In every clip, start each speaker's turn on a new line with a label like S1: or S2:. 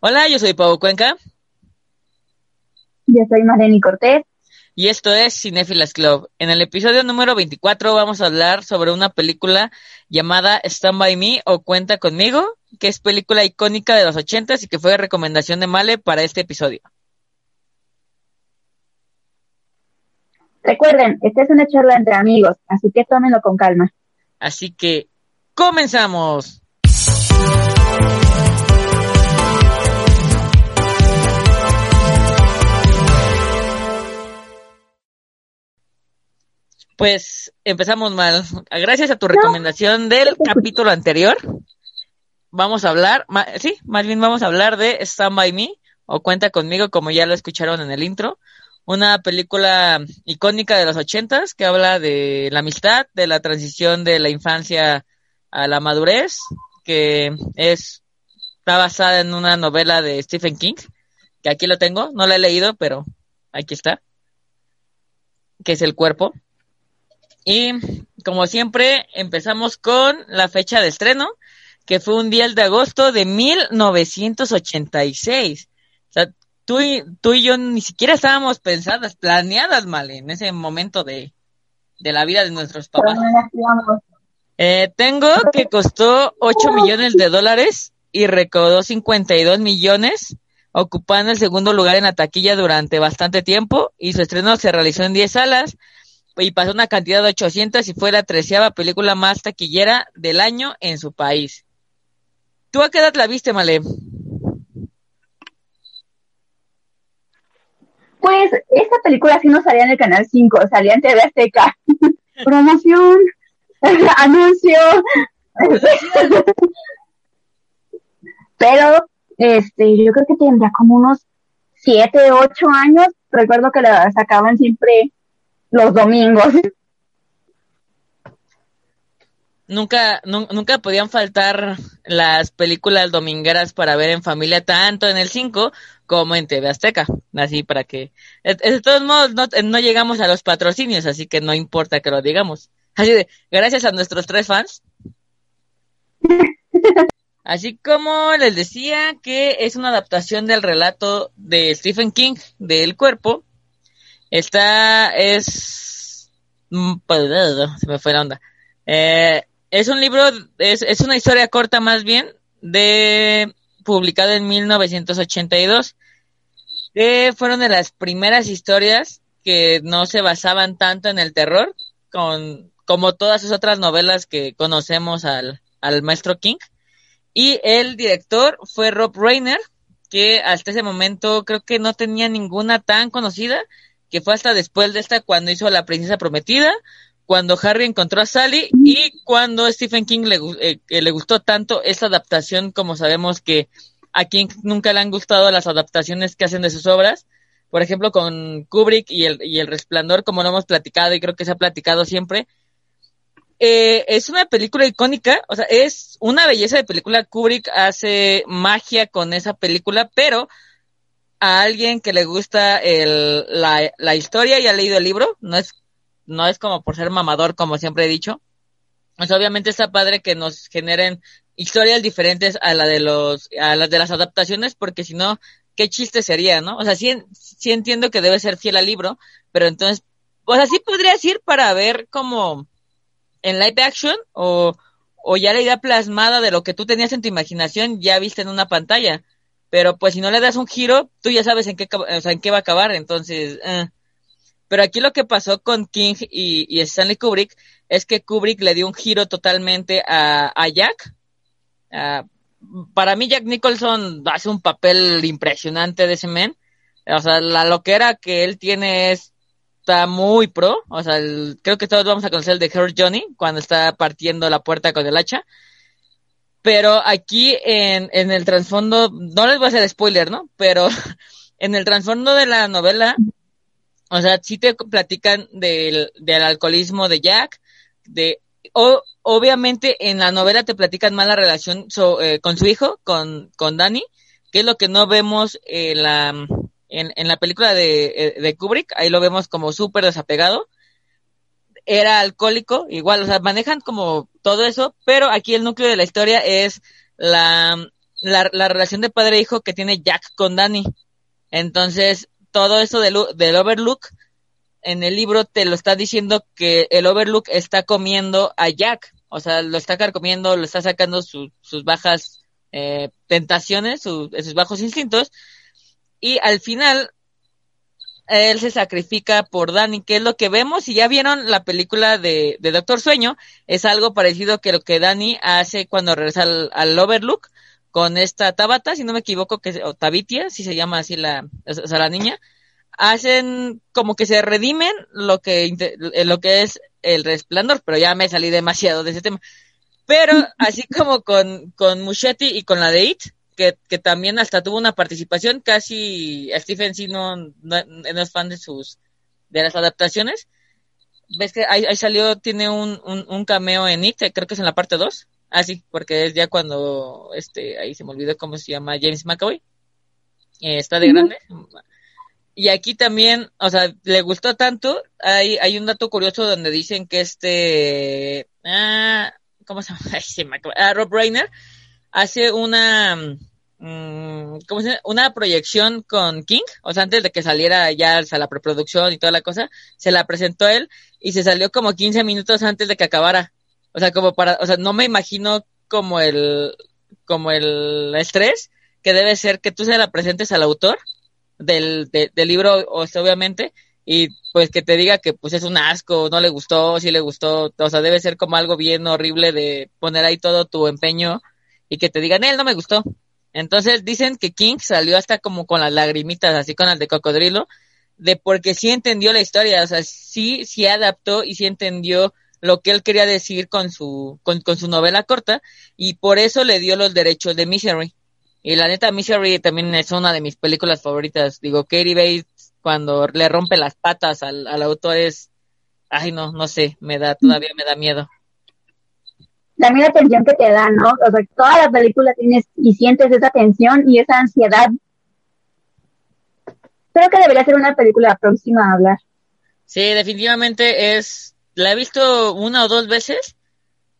S1: Hola, yo soy Pau Cuenca.
S2: Yo soy Marlene Cortés.
S1: Y esto es Cinefilas Club. En el episodio número 24 vamos a hablar sobre una película llamada Stand By Me o Cuenta Conmigo, que es película icónica de los ochentas y que fue recomendación de Male para este episodio.
S2: Recuerden, esta es una charla entre amigos, así que tómenlo con calma.
S1: Así que, comenzamos. Pues empezamos mal. Gracias a tu recomendación del capítulo anterior, vamos a hablar, sí, más bien vamos a hablar de Stand By Me o Cuenta conmigo, como ya lo escucharon en el intro. Una película icónica de los ochentas que habla de la amistad, de la transición de la infancia a la madurez, que es, está basada en una novela de Stephen King, que aquí lo tengo, no la he leído, pero aquí está, que es El Cuerpo. Y como siempre, empezamos con la fecha de estreno, que fue un día de agosto de 1986. O sea, tú y, tú y yo ni siquiera estábamos pensadas, planeadas mal en ese momento de, de la vida de nuestros papás. Eh, tengo que costó 8 millones de dólares y recaudó 52 millones, ocupando el segundo lugar en la taquilla durante bastante tiempo y su estreno se realizó en 10 salas y pasó una cantidad de 800 y fue la treceava película más taquillera del año en su país. ¿Tú a qué edad la viste, Male?
S2: Pues esta película sí no salía en el Canal 5, salía en TV Azteca. Promoción, anuncio. Pero este, yo creo que tendría como unos 7, 8 años. Recuerdo que la sacaban siempre los domingos.
S1: Nunca, nunca podían faltar las películas domingueras para ver en familia, tanto en el 5 como en TV Azteca. Así para que, de todos modos, no, no llegamos a los patrocinios, así que no importa que lo digamos. Así de, gracias a nuestros tres fans. Así como les decía que es una adaptación del relato de Stephen King de El Cuerpo, esta es... Mm, pues, se me fue la onda. Eh, es un libro, es, es una historia corta más bien, de publicada en 1982. Que fueron de las primeras historias que no se basaban tanto en el terror, con, como todas sus otras novelas que conocemos al, al maestro King. Y el director fue Rob Reiner, que hasta ese momento creo que no tenía ninguna tan conocida, que fue hasta después de esta cuando hizo La Princesa Prometida, cuando Harry encontró a Sally y cuando Stephen King le, eh, le gustó tanto esa adaptación, como sabemos que a King nunca le han gustado las adaptaciones que hacen de sus obras, por ejemplo con Kubrick y el, y el Resplandor, como lo hemos platicado y creo que se ha platicado siempre. Eh, es una película icónica, o sea, es una belleza de película. Kubrick hace magia con esa película, pero a alguien que le gusta el, la, la historia y ha leído el libro, no es, no es como por ser mamador, como siempre he dicho. Pues obviamente está padre que nos generen historias diferentes a la de los, a las de las adaptaciones, porque si no, qué chiste sería, ¿no? O sea, sí, sí entiendo que debe ser fiel al libro, pero entonces, pues así podrías ir para ver como en live action o, o ya la idea plasmada de lo que tú tenías en tu imaginación ya viste en una pantalla pero pues si no le das un giro, tú ya sabes en qué, o sea, en qué va a acabar, entonces... Eh. Pero aquí lo que pasó con King y, Stanley Kubrick es que Kubrick le dio un giro totalmente a, a Jack. para mí Jack Nicholson hace un papel impresionante de ese men. O sea, la loquera que él tiene es, está muy pro. O sea, creo que todos vamos a conocer el de Hurt Johnny cuando está partiendo la puerta con el hacha. Pero aquí en, en el trasfondo, no les voy a hacer spoiler, ¿no? Pero en el trasfondo de la novela, o sea, sí te platican del, del alcoholismo de Jack, de, o, obviamente en la novela te platican más la relación eh, con su hijo, con, con Danny, que es lo que no vemos en la, en, la película de, eh, de Kubrick, ahí lo vemos como súper desapegado, era alcohólico, igual, o sea, manejan como todo eso, pero aquí el núcleo de la historia es la, la, la relación de padre e hijo que tiene Jack con Danny. Entonces, todo eso del, del Overlook en el libro te lo está diciendo que el Overlook está comiendo a Jack. O sea, lo está comiendo, lo está sacando sus bajas eh, tentaciones, sus bajos instintos. Y al final, él se sacrifica por Danny, que es lo que vemos. Si ya vieron la película de, de Doctor Sueño, es algo parecido que lo que Danny hace cuando regresa al, Overlook con esta Tabata, si no me equivoco, que o Tabitia, si se llama así la, o sea, la niña, hacen como que se redimen lo que, lo que es el resplandor, pero ya me salí demasiado de ese tema. Pero así como con, con Muschetti y con la de que, que también hasta tuvo una participación, casi Stephen sí no, no, es fan de sus, de las adaptaciones. ¿Ves que ahí, salió, tiene un, un, cameo en It, creo que es en la parte 2? Ah, sí, porque es ya cuando, este, ahí se me olvidó cómo se llama, James McAvoy. Eh, está de grande. Y aquí también, o sea, le gustó tanto, hay, hay un dato curioso donde dicen que este, ah, ¿cómo se llama? Ay, se me ah, Rob Reiner hace una, mm, ¿cómo se? Una proyección con King, o sea, antes de que saliera ya o la preproducción y toda la cosa, se la presentó él y se salió como 15 minutos antes de que acabara. O sea, como para, o sea, no me imagino como el, como el estrés que debe ser que tú se la presentes al autor del, del libro, o sea, obviamente, y pues que te diga que pues es un asco, no le gustó, si le gustó, o sea, debe ser como algo bien horrible de poner ahí todo tu empeño y que te digan, él no me gustó. Entonces dicen que King salió hasta como con las lagrimitas, así con las de cocodrilo, de porque sí entendió la historia, o sea, sí, sí adaptó y sí entendió lo que él quería decir con su, con, con su novela corta, y por eso le dio los derechos de Misery. Y la neta, Misery también es una de mis películas favoritas. Digo, Katie Bates, cuando le rompe las patas al, al autor es, ay no, no sé, me da, todavía me da miedo
S2: también la tensión que te da, ¿no? O sea, toda la película tienes y sientes esa tensión y esa ansiedad. Creo que debería ser una película próxima a hablar.
S1: Sí, definitivamente es, la he visto una o dos veces,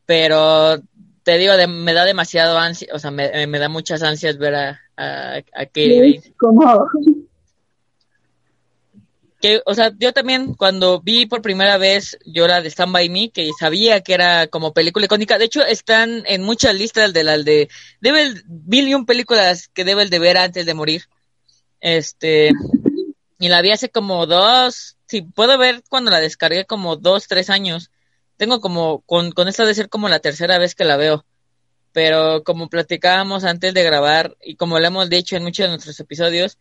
S1: pero te digo, me da demasiado ansia, o sea, me, me, da muchas ansias ver a, a, a
S2: Como,
S1: que, o sea, yo también cuando vi por primera vez yo la de Stand By Me, que sabía que era como película icónica, de hecho están en muchas listas de las de, debe, mil y un películas que debe el de ver antes de morir. Este, y la vi hace como dos, sí, puedo ver cuando la descargué como dos, tres años. Tengo como, con, con esta de ser como la tercera vez que la veo. Pero como platicábamos antes de grabar, y como lo hemos dicho en muchos de nuestros episodios,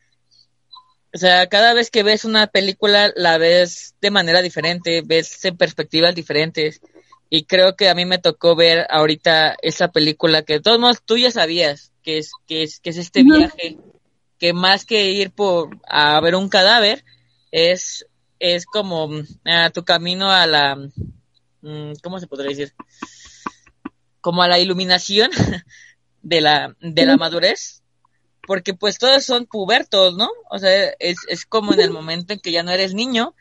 S1: o sea, cada vez que ves una película la ves de manera diferente, ves en perspectivas diferentes. Y creo que a mí me tocó ver ahorita esa película que de todos modos tú ya sabías que es, que es, que es este viaje, que más que ir por a ver un cadáver, es, es como a tu camino a la, mm, ¿cómo se podría decir? Como a la iluminación de la, de la madurez porque pues todos son pubertos, ¿no? O sea, es, es como en el momento en que ya no eres niño,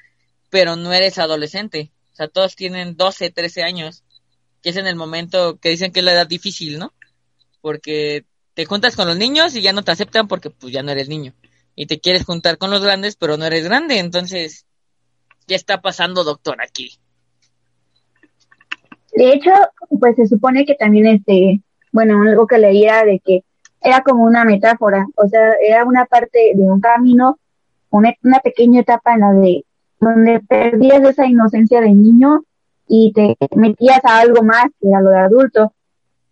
S1: pero no eres adolescente. O sea, todos tienen 12, 13 años, que es en el momento que dicen que es la edad difícil, ¿no? Porque te juntas con los niños y ya no te aceptan porque pues ya no eres niño. Y te quieres juntar con los grandes, pero no eres grande. Entonces, ¿qué está pasando, doctor, aquí?
S2: De hecho, pues se supone que también este, bueno, algo que leía de que era como una metáfora, o sea, era una parte de un camino, una, pequeña etapa en la de donde perdías esa inocencia de niño y te metías a algo más que a lo de adulto.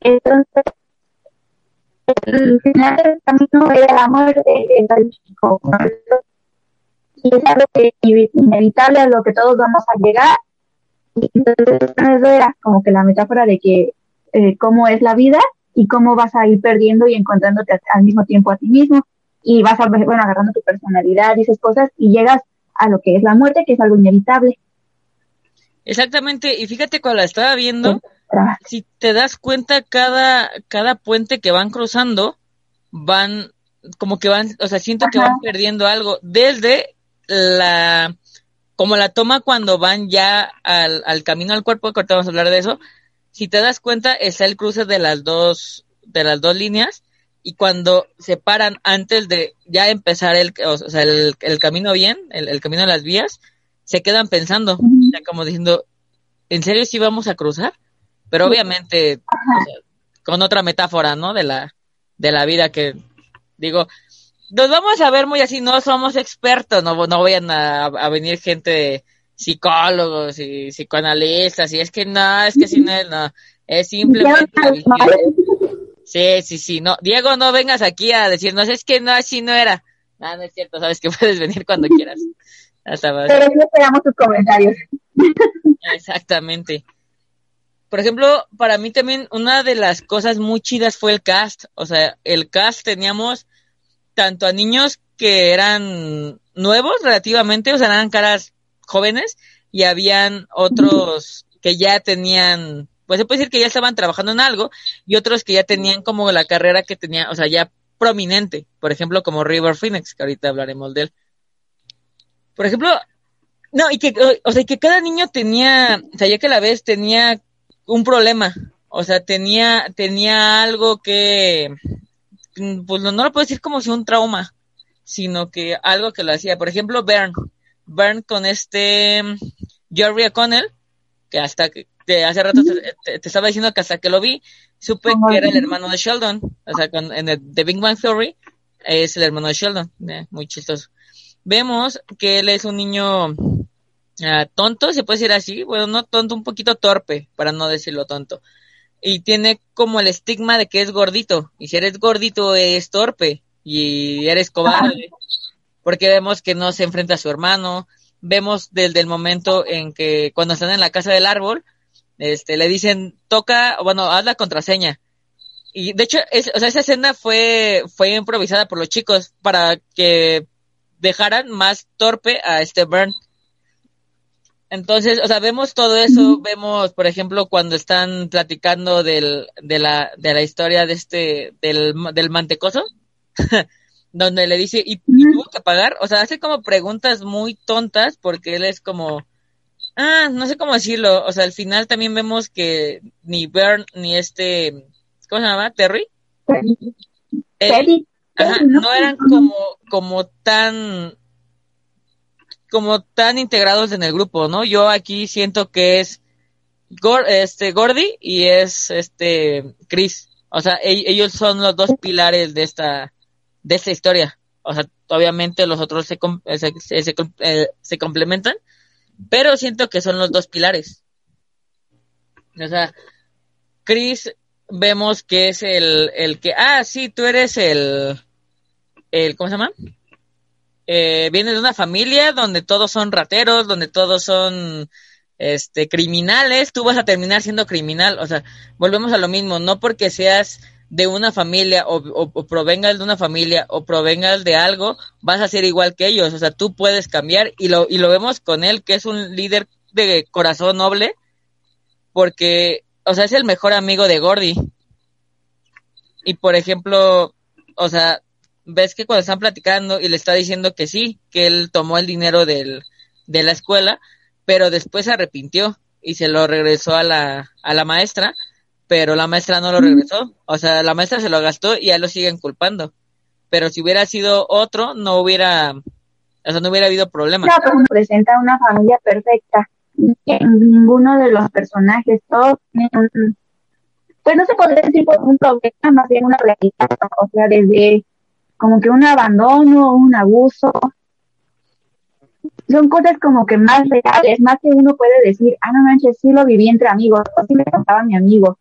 S2: Entonces, el final del camino era la muerte, chico. Y es algo que inevitable a lo que todos vamos a llegar. Y entonces, eso era como que la metáfora de que eh, cómo es la vida y cómo vas a ir perdiendo y encontrándote al mismo tiempo a ti mismo. Y vas a, bueno, agarrando tu personalidad y esas cosas y llegas a lo que es la muerte, que es algo inevitable.
S1: Exactamente, y fíjate cuando la estaba viendo, si te das cuenta, cada, cada puente que van cruzando, van, como que van, o sea, siento que van perdiendo algo, desde la, como la toma cuando van ya al, al camino al cuerpo, que ahorita vamos a hablar de eso, si te das cuenta, está el cruce de las dos, de las dos líneas, y cuando se paran antes de ya empezar el, o sea, el, el camino bien, el, el, camino de las vías, se quedan pensando, como diciendo, ¿en serio sí vamos a cruzar? Pero obviamente con otra metáfora, ¿no? De la, de la vida que, digo, nos vamos a ver muy así, no somos expertos, no, no vayan a, a venir gente psicólogos y psicoanalistas, y es que no, es que si no es, no, es simplemente... Sí, sí, sí, no, Diego, no vengas aquí a decirnos, es que no, así no era. No, no es cierto, sabes que puedes venir cuando quieras.
S2: Hasta Pero sí esperamos tus comentarios.
S1: Exactamente. Por ejemplo, para mí también una de las cosas muy chidas fue el cast. O sea, el cast teníamos tanto a niños que eran nuevos relativamente, o sea, eran caras jóvenes, y habían otros que ya tenían pues se puede decir que ya estaban trabajando en algo y otros que ya tenían como la carrera que tenía, o sea, ya prominente, por ejemplo, como River Phoenix, que ahorita hablaremos de él. Por ejemplo, no, y que, o sea, que cada niño tenía, o sea, ya que la vez tenía un problema, o sea, tenía, tenía algo que, pues no, lo puedo decir como si un trauma, sino que algo que lo hacía. Por ejemplo, Bern, Bern con este Jerry O'Connell, que hasta que, hace rato te, estaba diciendo que hasta que lo vi, supe que era el hermano de Sheldon. O sea, en el, The Big Bang Theory es el hermano de Sheldon. Eh, muy chistoso. Vemos que él es un niño ah, tonto, se puede decir así. Bueno, no tonto, un poquito torpe, para no decirlo tonto. Y tiene como el estigma de que es gordito. Y si eres gordito, es torpe. Y eres cobarde. Porque vemos que no se enfrenta a su hermano. Vemos desde el momento en que cuando están en la casa del árbol, este, le dicen, toca, bueno, haz la contraseña. Y de hecho, o sea, esa escena fue, fue improvisada por los chicos para que dejaran más torpe a este Burn. Entonces, o sea, vemos todo eso, vemos, por ejemplo, cuando están platicando del, de, la, de la historia de este, del, del mantecoso, donde le dice, ¿y, ¿y tuvo que pagar? O sea, hace como preguntas muy tontas porque él es como, Ah, no sé cómo decirlo. O sea, al final también vemos que ni Bern ni este, ¿cómo se llama? Terry.
S2: Terry.
S1: ¿no? eran como, como tan, como tan integrados en el grupo, ¿no? Yo aquí siento que es este Gordy y es este Chris. O sea, e-, ellos son los dos pilares de esta, de esta historia. O sea, obviamente los otros se, se, se, eh, se complementan, pero siento que son los dos pilares. O sea, Chris vemos que es el, el que, ah, sí, tú eres el, el, ¿cómo se llama? Eh, viene de una familia donde todos son rateros, donde todos son, este, criminales, tú vas a terminar siendo criminal, o sea, volvemos a lo mismo, no porque seas de una familia o, o, provengas de una familia o provengas de algo, vas a ser igual que ellos. O sea, tú puedes cambiar y lo, y lo vemos con él, que es un líder de corazón noble, porque, o sea, es el mejor amigo de Gordy. Y por ejemplo, o sea, ves que cuando están platicando y le está diciendo que sí, que él tomó el dinero del, de la escuela, pero después se arrepintió y se lo regresó a la, a la maestra pero la maestra no lo regresó. O sea, la maestra se lo gastó y ya lo siguen culpando. Pero si hubiera sido otro, no hubiera, o sea, no hubiera habido problema.
S2: Claro, pues, presenta una familia perfecta. Ninguno de los personajes, todos tienen pues no se puede decir por un problema, más bien una realidad, o sea, desde como que un abandono, un abuso, son cosas como que más reales, más que uno puede decir, ah, no manches, sí lo viví entre amigos, o sí me contaba mi amigo.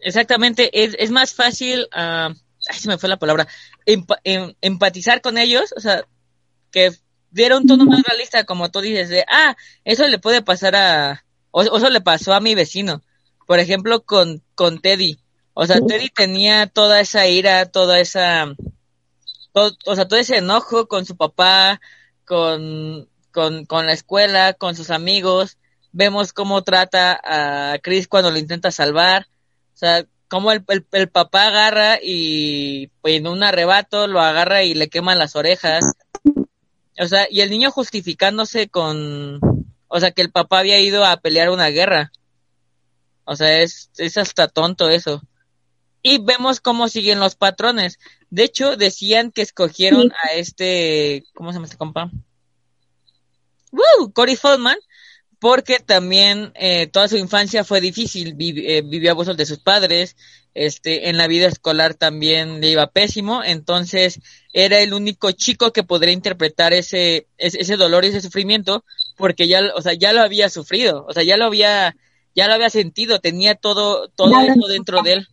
S1: Exactamente, es, es más fácil, uh, ay, se me fue la palabra, em, empatizar con ellos, o sea, que diera un tono más realista, como tú dices, de, ah, eso le puede pasar a, o, eso le pasó a mi vecino, por ejemplo, con, con Teddy, o sea, Teddy tenía toda esa ira, toda esa, o sea, todo ese enojo con su papá, con, con, con la escuela, con sus amigos, vemos cómo trata a Chris cuando lo intenta salvar, sea, como el, el, papá agarra y pues, en un arrebato lo agarra y le queman las orejas. O sea, y el niño justificándose con, o sea, que el papá había ido a pelear una guerra. O sea, es, es hasta tonto eso. Y vemos cómo siguen los patrones. De hecho, decían que escogieron a este, ¿cómo se llama este compa? ¡Woo! Cory Feldman, porque también eh, toda su infancia fue difícil, eh, vivió abusos de sus padres, este, en la vida escolar también le iba pésimo, entonces era el único chico que podría interpretar ese, ese, dolor y ese sufrimiento, porque ya, o sea, ya lo había sufrido, o sea, ya lo había, ya lo había sentido, tenía todo, todo eso dentro de él.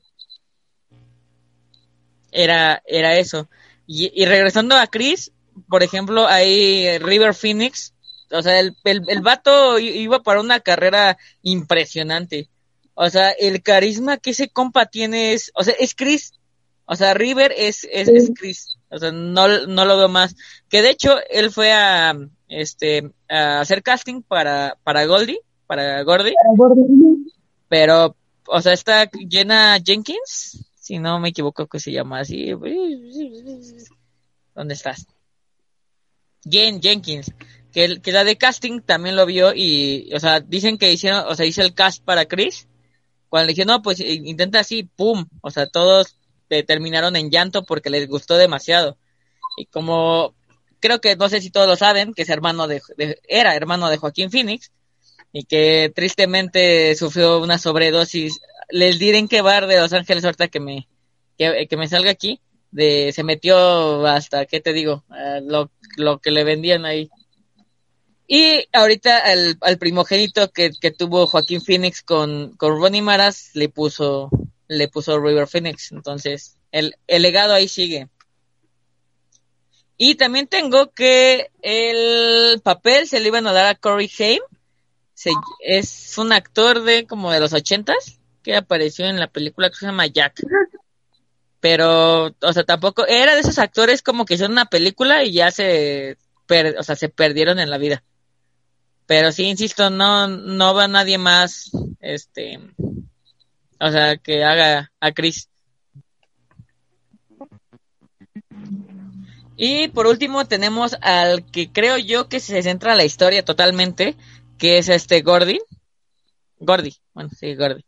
S1: Era, era eso. Y, y regresando a Chris, por ejemplo, hay River Phoenix, o sea, el, el, el vato iba para una carrera impresionante. O sea, el carisma que ese compa tiene es, o sea, es Chris. O sea, River es, es, es Chris. O sea, no, no lo veo más. Que de hecho, él fue a, este, a hacer casting para, para Goldie, para Gordy. Pero, o sea, está Jenna Jenkins, si no me equivoco que se llama así. ¿Dónde estás? Jen Jenkins que, que la de casting también lo vio y, o sea, dicen que hicieron, o sea, hizo el cast para Chris. Cuando le dije, no, pues intenta así, pum, o sea, todos terminaron en llanto porque les gustó demasiado. Y como creo que no sé si todos lo saben, que es hermano de, era hermano de Joaquín Phoenix y que tristemente sufrió una sobredosis. Les diré en qué bar de Los Ángeles ahorita que me que, me salga aquí. De se metió hasta qué te digo, lo, lo que le vendían ahí. Y ahorita al, al primogénito que, tuvo Joaquín Phoenix con, con Ronnie Maras le puso, le puso River Phoenix. Entonces, el, el legado ahí sigue. Y también tengo que el papel se le iban a dar a Corey Haim. es un actor de como de los ochentas que apareció en la película que se llama Jack. Pero, o sea, tampoco, era de esos actores como que hicieron una película y ya se, o sea, se perdieron en la vida. Pero sí, insisto, no, no va nadie más, este, o sea, que haga a Chris. Y por último tenemos al que creo yo que se centra la historia totalmente, que es este Gordy. Gordy, bueno, sí, Gordy.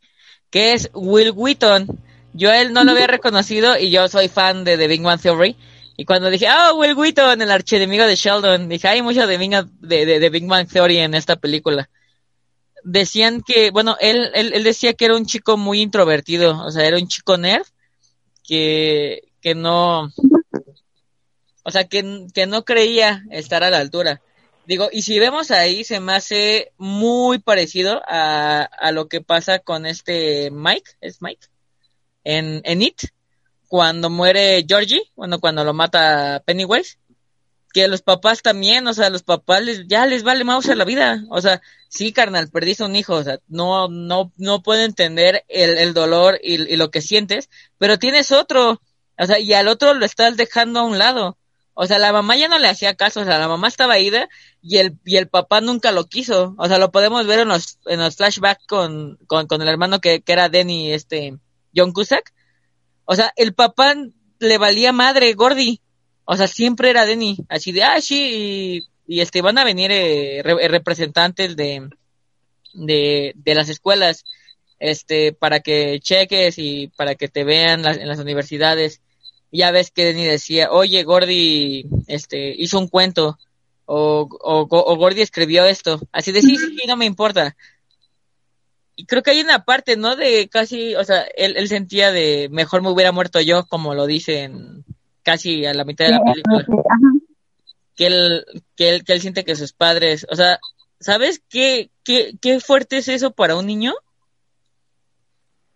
S1: Que es Will Wheaton. Yo él no lo había reconocido y yo soy fan de The Big One Theory. Y cuando dije, oh, Will Wheaton, el archienemigo de Sheldon, dije, hay mucho de Big, de, de, Big Bang Theory en esta película. Decían que, bueno, él, él, él, decía que era un chico muy introvertido, o sea, era un chico nerd que, que no, o sea, que, que no creía estar a la altura. Digo, y si vemos ahí, se me hace muy parecido a, a lo que pasa con este Mike, ¿es Mike? En, en It, cuando muere Georgie, bueno, cuando lo mata Pennywise, que los papás también, o sea, los papás les, ya les vale mouse la vida, o sea, sí, carnal, perdiste un hijo, o sea, no, no, no puedo entender el, el dolor y, y, lo que sientes, pero tienes otro, o sea, y al otro lo estás dejando a un lado, o sea, la mamá ya no le hacía caso, o sea, la mamá estaba ida y el, y el papá nunca lo quiso, o sea, lo podemos ver en los, en los flashbacks con, con, con el hermano que, que era Denny, este, John Cusack, o sea, el papá le valía madre, Gordy. O sea, siempre era Denny. Así de, ah, sí, y, este, van a venir eh, representantes de, de, de las escuelas, este, para que cheques y para que te vean en las universidades. ya ves que Denny decía, oye, Gordy, este, hizo un cuento. O, o, o escribió esto. Así de, sí, sí, no me importa y creo que hay una parte, ¿no? De casi, o sea, él, él sentía de mejor me hubiera muerto yo, como lo dicen casi a la mitad de la película. Que él, que él, que él siente que sus padres, o sea, ¿sabes qué, qué, qué fuerte es eso para un niño?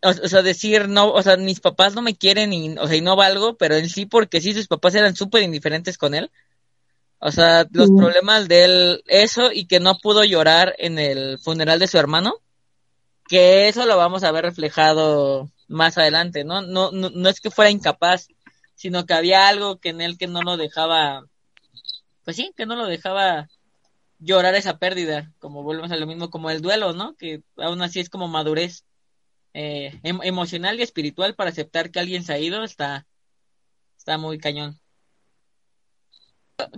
S1: O, sea, decir, no, o sea, mis papás no me quieren y, o sea, y no valgo, pero en sí porque sí, sus papás eran súper indiferentes con él. O sea, los problemas de él, eso y que no pudo llorar en el funeral de su hermano que eso lo vamos a ver reflejado más adelante, ¿no? No, no, no es que fuera incapaz, sino que había algo que en él que no lo dejaba, pues sí, que no lo dejaba llorar esa pérdida, como volvemos a lo mismo como el duelo, ¿no? Que aún así es como madurez eh, em, emocional y espiritual para aceptar que alguien se ha ido, está, está muy cañón.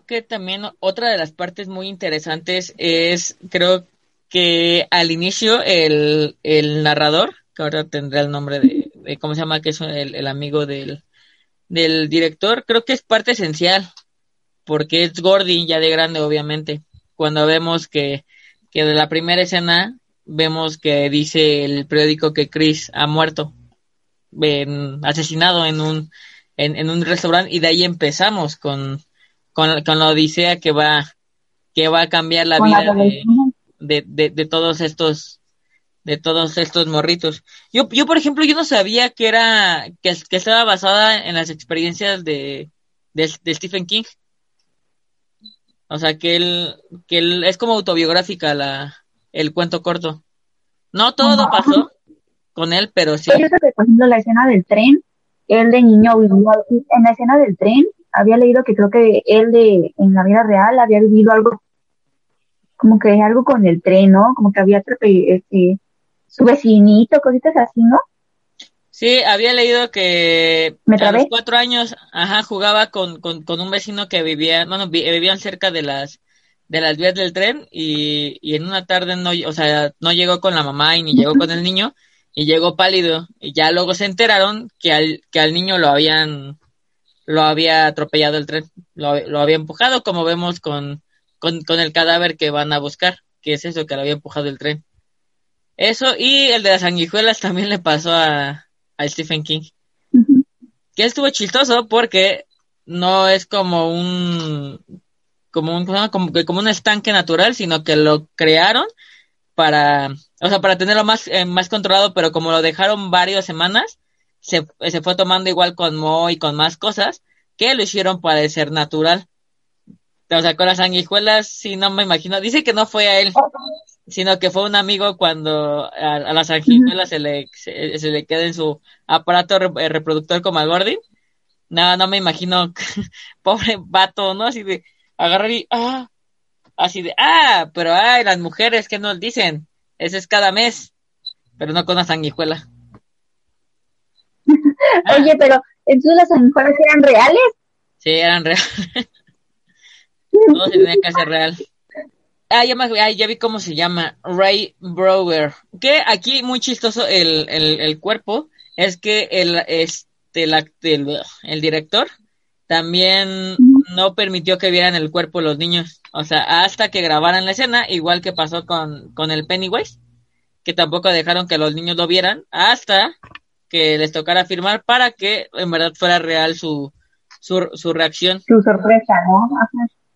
S1: Que también otra de las partes muy interesantes es, creo que al inicio el, el narrador, que ahora tendrá el nombre de, eh, ¿cómo se llama? Que es el, el amigo del, del director, creo que es parte esencial, porque es Gordy ya de grande, obviamente. Cuando vemos que, que de la primera escena vemos que dice el periódico que Chris ha muerto, asesinado en un, en, en, un restaurante, y de ahí empezamos con, con, con la odisea que va, que va a cambiar la vida de, de, de, todos estos de todos estos morritos. Yo, yo por ejemplo, yo no sabía que era, que, que estaba basada en las experiencias de, de, Stephen King. O sea, que él, que él es como autobiográfica la, el cuento corto. No todo pasó con él, pero sí.
S2: Yo que, por ejemplo, la escena del tren, él de niño vivió, en la escena del tren, había leído que creo que él de, en la vida real había vivido algo, como que algo con el tren, ¿no? Como que había este, su vecinito, cositas así, ¿no?
S1: Sí, había leído que a los cuatro años, ajá, jugaba con, con, con un vecino que vivía, bueno, vivían cerca de las de las vías del tren y, y en una tarde no, o sea, no llegó con la mamá y ni llegó con el niño y llegó pálido y ya luego se enteraron que al que al niño lo habían lo había atropellado el tren, lo, lo había empujado como vemos con, con, con el cadáver que van a buscar, que es eso que lo había empujado el tren. Eso, y el de las sanguijuelas también le pasó a, a Stephen King. Que estuvo chistoso porque no es como un como un como, como un estanque natural, sino que lo crearon para, o sea, para tenerlo más, eh, más controlado, pero como lo dejaron varias semanas, se, se fue tomando igual con mo y con más cosas, que lo hicieron parecer natural. O sea, con las sanguijuelas, sí, no me imagino. Dice que no fue a él, sino que fue un amigo cuando a, las sanguijuelas se le, se, le queda en su aparato eh, reproductor como al Gordy. No, no me imagino, pobre vato, ¿no? Así de agarrar y, ah, así de, ah, pero ay, las mujeres que nos dicen, ese es cada mes, pero no con la sanguijuela.
S2: Oye, pero entonces las sanguijuelas eran reales?
S1: Sí, eran reales. Todo se tenía que hacer real. Ah, ya, ah, ya vi cómo se llama, Ray Brower. Que aquí muy chistoso el, el, el cuerpo es que el, este, el, el, director también no permitió que vieran el cuerpo los niños. O sea, hasta que grabaran la escena, igual que pasó con, con el Pennywise, que tampoco dejaron que los niños lo vieran, hasta que les tocara firmar para que en verdad fuera real su, su, su reacción.
S2: Su sorpresa, ¿no?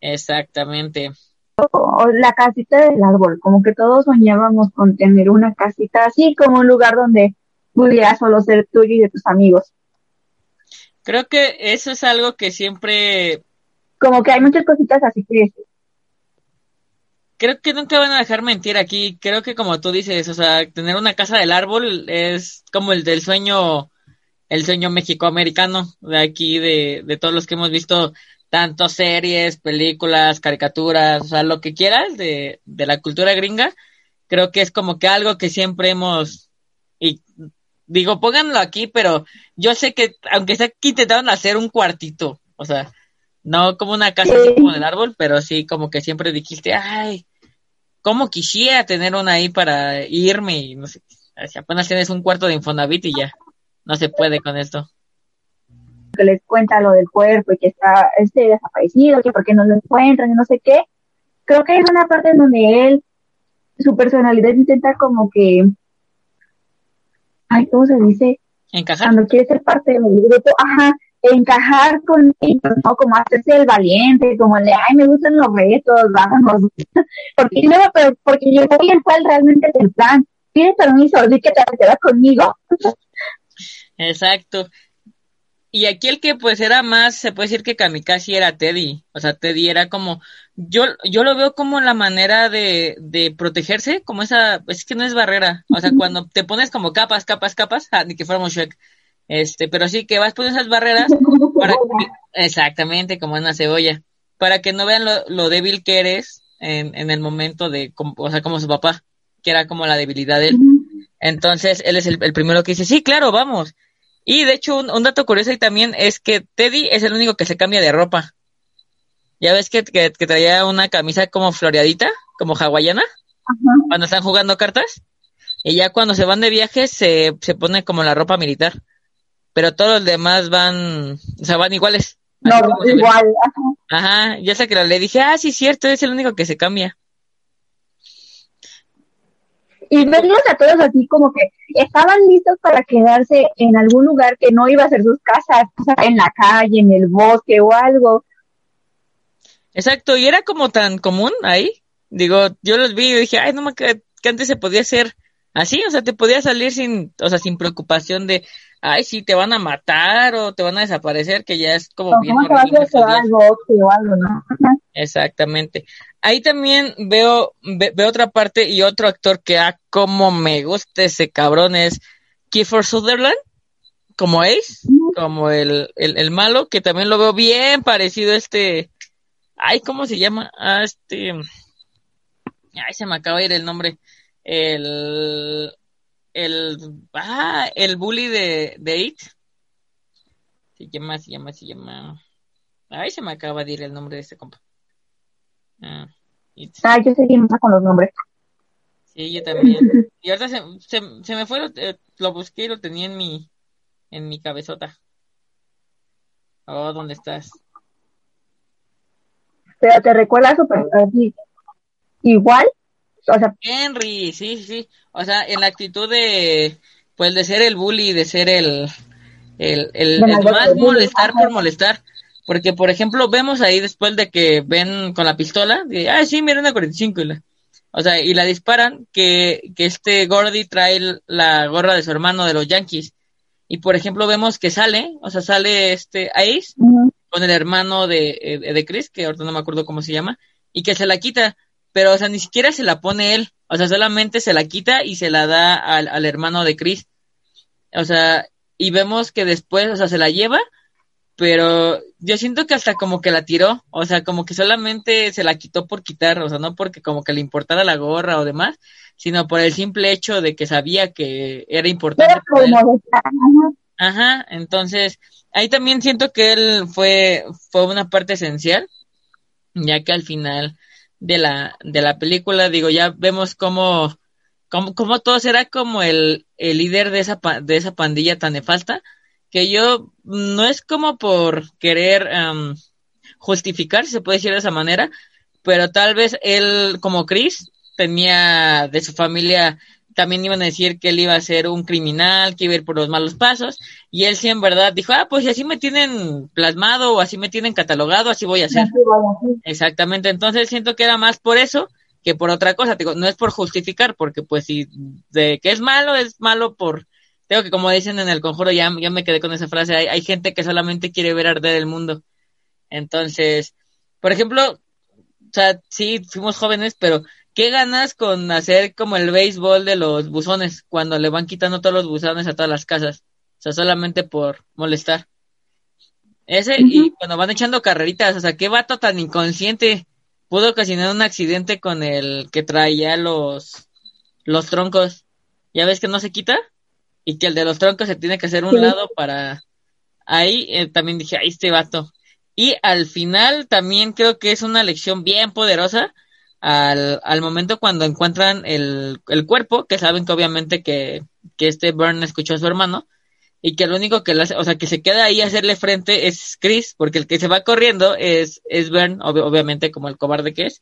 S1: Exactamente.
S2: la casita del árbol, como que todos soñábamos con tener una casita así como un lugar donde pudiera solo ser tuyo y de tus amigos.
S1: Creo que eso es algo que siempre...
S2: Como que hay muchas cositas así que...
S1: Creo que nunca van a dejar mentir aquí. Creo que como tú dices, o sea, tener una casa del árbol es como el del sueño, el sueño mexicoamericano de aquí, de, de todos los que hemos visto tanto series, películas, caricaturas, o sea, lo que quieras de, de la cultura gringa, creo que es como que algo que siempre hemos, y digo, pónganlo aquí, pero yo sé que, aunque sea que intentaron hacer un cuartito, o sea, no como una casa así como del árbol, pero sí como que siempre dijiste, ay, cómo quisiera tener una ahí para irme y no sé, si apenas tienes un cuarto de Infonavit y ya, no se puede con esto
S2: que les cuenta lo del cuerpo y que está este desaparecido, que por qué no lo encuentran y no sé qué. Creo que hay una parte en donde él, su personalidad intenta como que, ay, ¿cómo se dice?
S1: Encajar.
S2: Cuando quiere ser parte del grupo, ajá, encajar con ¿no? Como hacerse el valiente, como el de, ay, me gustan los retos, vamos. porque no, pero porque yo voy el cual realmente es el plan. Pide permiso, di que te quedas conmigo.
S1: Exacto. Y aquí el que pues era más, se puede decir que Kamikaze era Teddy. O sea, Teddy era como, yo, yo lo veo como la manera de, de protegerse, como esa, es que no es barrera. O sea, cuando te pones como capas, capas, capas, ah, ni que fuéramos Shrek. Este, pero sí que vas poniendo esas barreras para exactamente como una cebolla, para que no vean lo, lo débil que eres en, en el momento de, o sea, como su papá, que era como la debilidad de él. Entonces, él es el, el primero que dice, sí, claro, vamos. Y de hecho, un, dato curioso ahí también es que Teddy es el único que se cambia de ropa. Ya ves que, que, traía una camisa como floreadita, como hawaiana, cuando están jugando cartas. y ya cuando se van de viaje se, se pone como la ropa militar, pero todos los demás van, o sea, van iguales.
S2: No, igual.
S1: Ajá, ya sé que le dije, ah, sí, cierto, es el único que se cambia.
S2: Y verlos a todos así como que estaban listos para quedarse en algún lugar que no iba a ser sus casas, en la calle, en el bosque o algo.
S1: Exacto, y era como tan común ahí. Digo, yo los vi y dije, ay, no me que, que antes se podía hacer así, o sea, te podía salir sin, o sea, sin preocupación de, ay, sí, te van a matar o te van a desaparecer, que ya es como bien. Exactamente. Ahí también veo, veo otra parte y otro actor que, ah, como me gusta ese cabrón es Kiefer Sutherland, como Ace, como el, el, el malo, que también lo veo bien parecido a este, ay, ¿cómo se llama? A este, ay, se me acaba de ir el nombre, el, el, ah, el bully de, de It. Se llama, se llama, se llama. Ay, se me acaba de ir el nombre de este compa.
S2: Ah, ah yo sé quién con los nombres.
S1: Sí, yo también. Y ahorita se, se, se me fue, lo, eh, lo, busqué y lo tenía en mi, en mi cabezota. Oh, ¿dónde estás?
S2: Pero te recuerda super igual o sea,
S1: Henry, sí, sí, o sea, en la actitud de, pues, de ser el bully, de ser el, el, el, más molestar por molestar. Porque, por ejemplo, vemos ahí después de que ven con la pistola, de, ah, sí, mira una 45 y la, o sea, y la disparan, que, que este Gordy trae la gorra de su hermano de los Yankees. Y, por ejemplo, vemos que sale, o sea, sale este Ace con el hermano de, eh, de Chris, que ahorita no me acuerdo cómo se llama, y que se la quita pero, o sea, ni siquiera se la pone él, o sea, solamente se la quita y se la da al, al hermano de Chris. O sea, y vemos que después, o sea, se la lleva, pero yo siento que hasta como que la tiró, o sea, como que solamente se la quitó por quitar, o sea, no porque como que le importara la gorra o demás, sino por el simple hecho de que sabía que era importante. Ajá, entonces ahí también siento que él fue, fue una parte esencial, ya que al final de la, de la película, digo, ya vemos cómo, cómo, cómo todo será como el, el líder de esa, de esa pandilla tan nefasta, que yo no es como por querer justificar, si se puede decir de esa manera, pero tal vez él, como Chris, tenía de su familia también iban a decir que él iba a ser un criminal, que iba a ir por los malos pasos, y él sí en verdad dijo, ah, pues si así me tienen plasmado o así me tienen catalogado, así voy a hacer. Exactamente, entonces siento que era más por eso que por otra cosa, digo, no es por justificar, porque pues si de que es malo, es malo por, tengo que como dicen en el conjuro, ya, ya me quedé con esa frase, hay, hay gente que solamente quiere ver arder el mundo. Entonces, por ejemplo, o sea, sí, fuimos jóvenes, pero ¿Qué ganas con hacer como el béisbol de los buzones cuando le van quitando todos los buzones a todas las casas? O sea, solamente por molestar. Ese, y cuando van echando carreritas, o sea, qué vato tan inconsciente pudo ocasionar un accidente con el que traía los, los troncos. ¿Ya ves que no se quita? Y que el de los troncos se tiene que hacer un lado para... Ahí eh, también dije, ahí este vato. Y al final también creo que es una lección bien poderosa al, al momento cuando encuentran el, el cuerpo, que saben que obviamente que, que este Burn escuchó a su hermano, y que lo único que le hace, o sea, que se queda ahí a hacerle frente es Chris, porque el que se va corriendo es, es Bern, obviamente como el cobarde que es.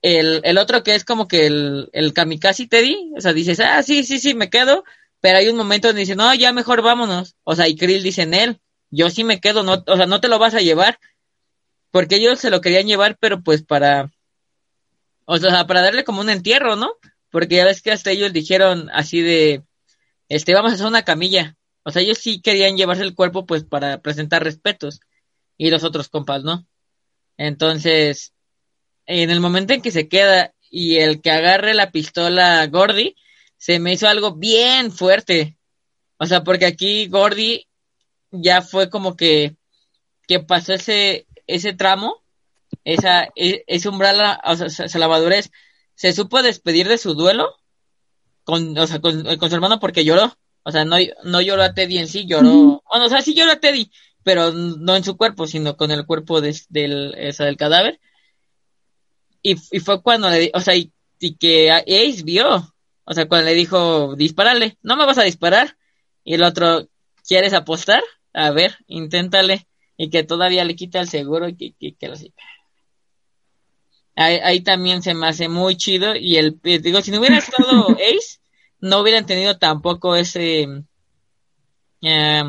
S1: El, el otro que es como que el, el kamikaze Teddy, o sea, dices, ah, sí, sí, sí, me quedo, pero hay un momento donde dice, no, ya mejor vámonos. O sea, y Chris dice en él, yo sí me quedo, no, o sea, no te lo vas a llevar, porque ellos se lo querían llevar, pero pues para, o sea, para darle como un entierro, ¿no? Porque ya ves que hasta ellos dijeron así de, este, vamos a hacer una camilla. O sea, ellos sí querían llevarse el cuerpo pues para presentar respetos. Y los otros compas, ¿no? Entonces, en el momento en que se queda y el que agarre la pistola Gordy, se me hizo algo bien fuerte. O sea, porque aquí Gordy ya fue como que, que pasó ese, ese tramo esa, e, ese umbral, o sea, esa se supo despedir de su duelo con, o sea, con, su hermano porque lloró. O sea, no, no lloró a Teddy en sí, lloró, bueno, o sea, sí lloró a Teddy, pero no en su cuerpo, sino con el cuerpo del, esa, del cadáver. Y, y fue cuando le, o sea, y, que Ace vio, O sea, cuando le dijo, disparale, no me vas a disparar. Y el otro, ¿quieres apostar? A ver, inténtale. Y que todavía le quita el seguro y que, que, que lo ahí, ahí, también se me hace muy chido. Y el, digo, si no hubiera estado Ace, no hubieran tenido tampoco ese, eh,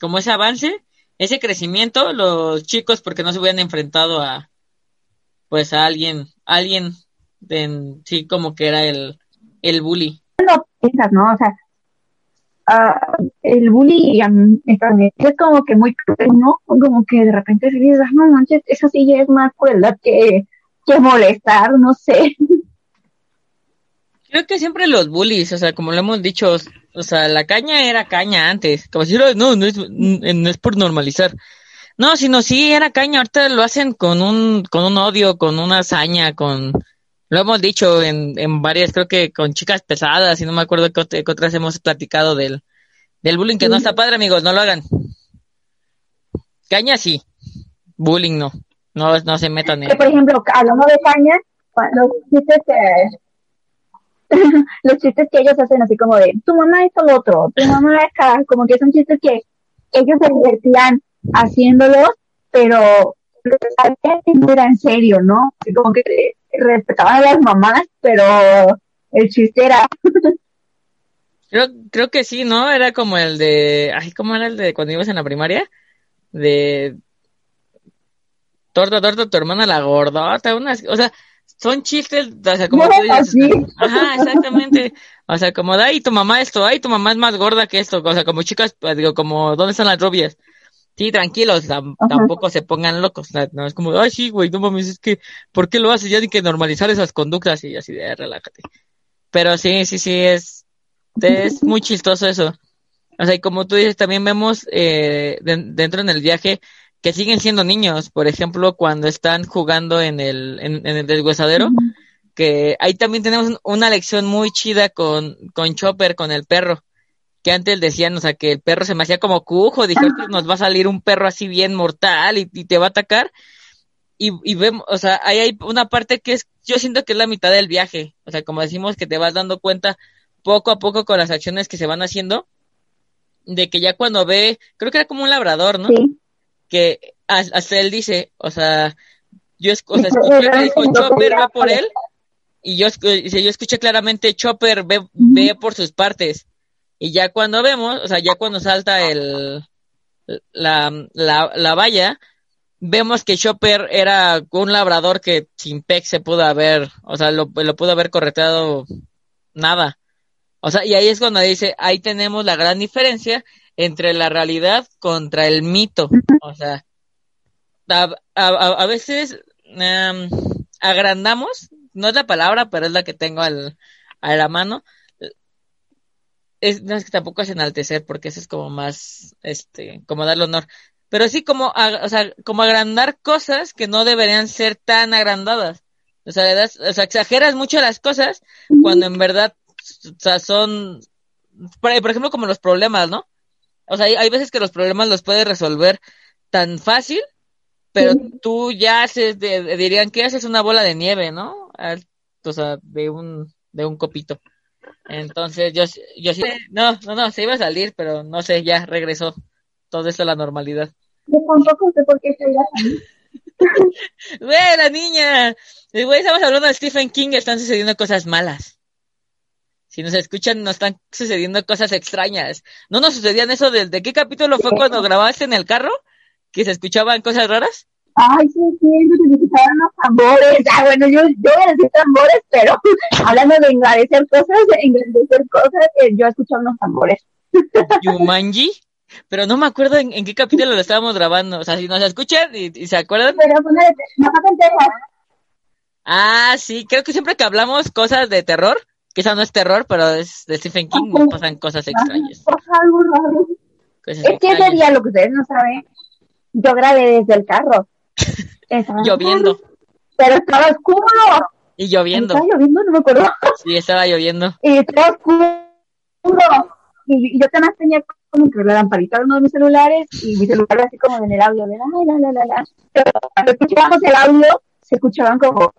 S1: como ese avance, ese crecimiento, los chicos, porque no se hubieran enfrentado a, pues a alguien, alguien, en, sí, como que era el, el bully.
S2: No piensas, ¿no? O sea, uh, el bully es como que muy cruel, ¿no? Como que de repente se dices, no manches, eso sí ya es más crueldad que, que molestar, no sé.
S1: Creo que siempre los bullies, o sea, como lo hemos dicho, o sea, la caña era caña antes, como si no, no es, no es por normalizar. No, sino sí era caña, ahorita lo hacen con un, con un odio, con una hazaña, con, lo hemos dicho en, en varias, creo que con chicas pesadas, y no me acuerdo qué, otras hemos platicado del, del bullying, que no está padre, amigos, no lo hagan. Caña sí, bullying no, no, no se metan en...
S2: por ejemplo, hablando de caña, los chistes que, los chistes que ellos hacen así como de, tu mamá es lo otro, tu mamá es acá, como que son chistes que ellos se divertían haciéndolos, pero no era en serio, ¿no? como que respetaban a las mamás, pero el chiste era...
S1: creo, creo que sí, ¿no? Era como el de... Ay, ¿cómo era el de cuando ibas en la primaria? De... Torta, torta, tu hermana la gordota, unas... O sea, son chistes, o sea, como ajá, exactamente, o sea, como, ay, tu mamá esto, ay, tu mamá es más gorda que esto, o sea, como chicas, pues, digo, como, ¿dónde están las rubias? Sí, tranquilos, tampoco se pongan locos, no es como, ay, sí, güey, no mames, es que, ¿por qué lo haces? Ya hay que normalizar esas conductas y así de, relájate. Pero sí, sí, sí, es, es muy chistoso eso. O sea, y como tú dices, también vemos eh, dentro en el viaje que siguen siendo niños, por ejemplo, cuando están jugando en el, en, el deshuesadero, que ahí también tenemos una lección muy chida con, con Chopper, con el perro que antes decían, o sea, que el perro se me hacía como cujo, dije, nos va a salir un perro así bien mortal y, te va a atacar. Y, y vemos, o sea, ahí hay una parte que es, yo siento que es la mitad del viaje, o sea, como decimos, que te vas dando cuenta poco a poco con las acciones que se van haciendo, de que ya cuando ve, creo que era como un labrador, ¿no? Que hasta él dice, o sea, yo o sea, escuché Chopper va por él, y yo, yo escuché claramente Chopper ve, ve por sus partes y ya cuando vemos, o sea, ya cuando salta el, la, la, la valla, vemos que Chopper era un labrador que sin PEC se pudo haber, o sea, lo, lo pudo haber correteado nada. O sea, y ahí es cuando dice, ahí tenemos la gran diferencia entre la realidad contra el mito. O sea, a, a, a veces um, agrandamos, no es la palabra, pero es la que tengo al, a la mano, es, no es que tampoco es enaltecer, porque eso es como más, este, como darle honor. Pero sí como, o sea, como agrandar cosas que no deberían ser tan agrandadas. O sea, das, o sea, exageras mucho las cosas cuando en verdad, o sea, son, por, ejemplo, como los problemas, ¿no? O sea, hay, hay, veces que los problemas los puedes resolver tan fácil, pero tú ya haces, de, dirían que haces una bola de nieve, ¿no? O sea, de un, de un copito. Entonces yo, yo sí, no, no, no, se iba a salir, pero no sé, ya regresó todo esto a la normalidad.
S2: Yo tampoco sé por qué se iba a salir.
S1: Güey, la niña. Güey, estamos hablando de Stephen King, están sucediendo cosas malas. Si nos escuchan, nos están sucediendo cosas extrañas. ¿No nos sucedían eso desde qué capítulo fue cuando grabaste en el carro? ¿Que se escuchaban cosas raras?
S2: Ay, sí, sí, se escuchaban los tambores. Ah, bueno, yo, yo decir tambores, pero hablando de engrandecer cosas, de engrandecer cosas, eh, yo he escuchado unos tambores.
S1: ¿Yumanji? Pero no me acuerdo en, en, qué capítulo lo estábamos grabando. O sea, si nos escuchan y, y se acuerdan.
S2: Pero pues, no
S1: Ah, sí, creo que siempre que hablamos cosas de terror, quizá no es terror, pero es de Stephen King, nos pasan cosas extrañas.
S2: es que ese día, lo que ustedes no saben, yo grabé desde el carro.
S1: Lloviendo.
S2: Pero estaba oscuro.
S1: Y lloviendo.
S2: Estaba lloviendo, no me acuerdo.
S1: Sí, estaba lloviendo.
S2: Y estaba oscuro. Y yo también tenía como que la lamparita de uno de mis celulares y mi celular así como en el audio de la, la, la, la, la. Pero cuando escuchábamos el audio, se escuchaban como,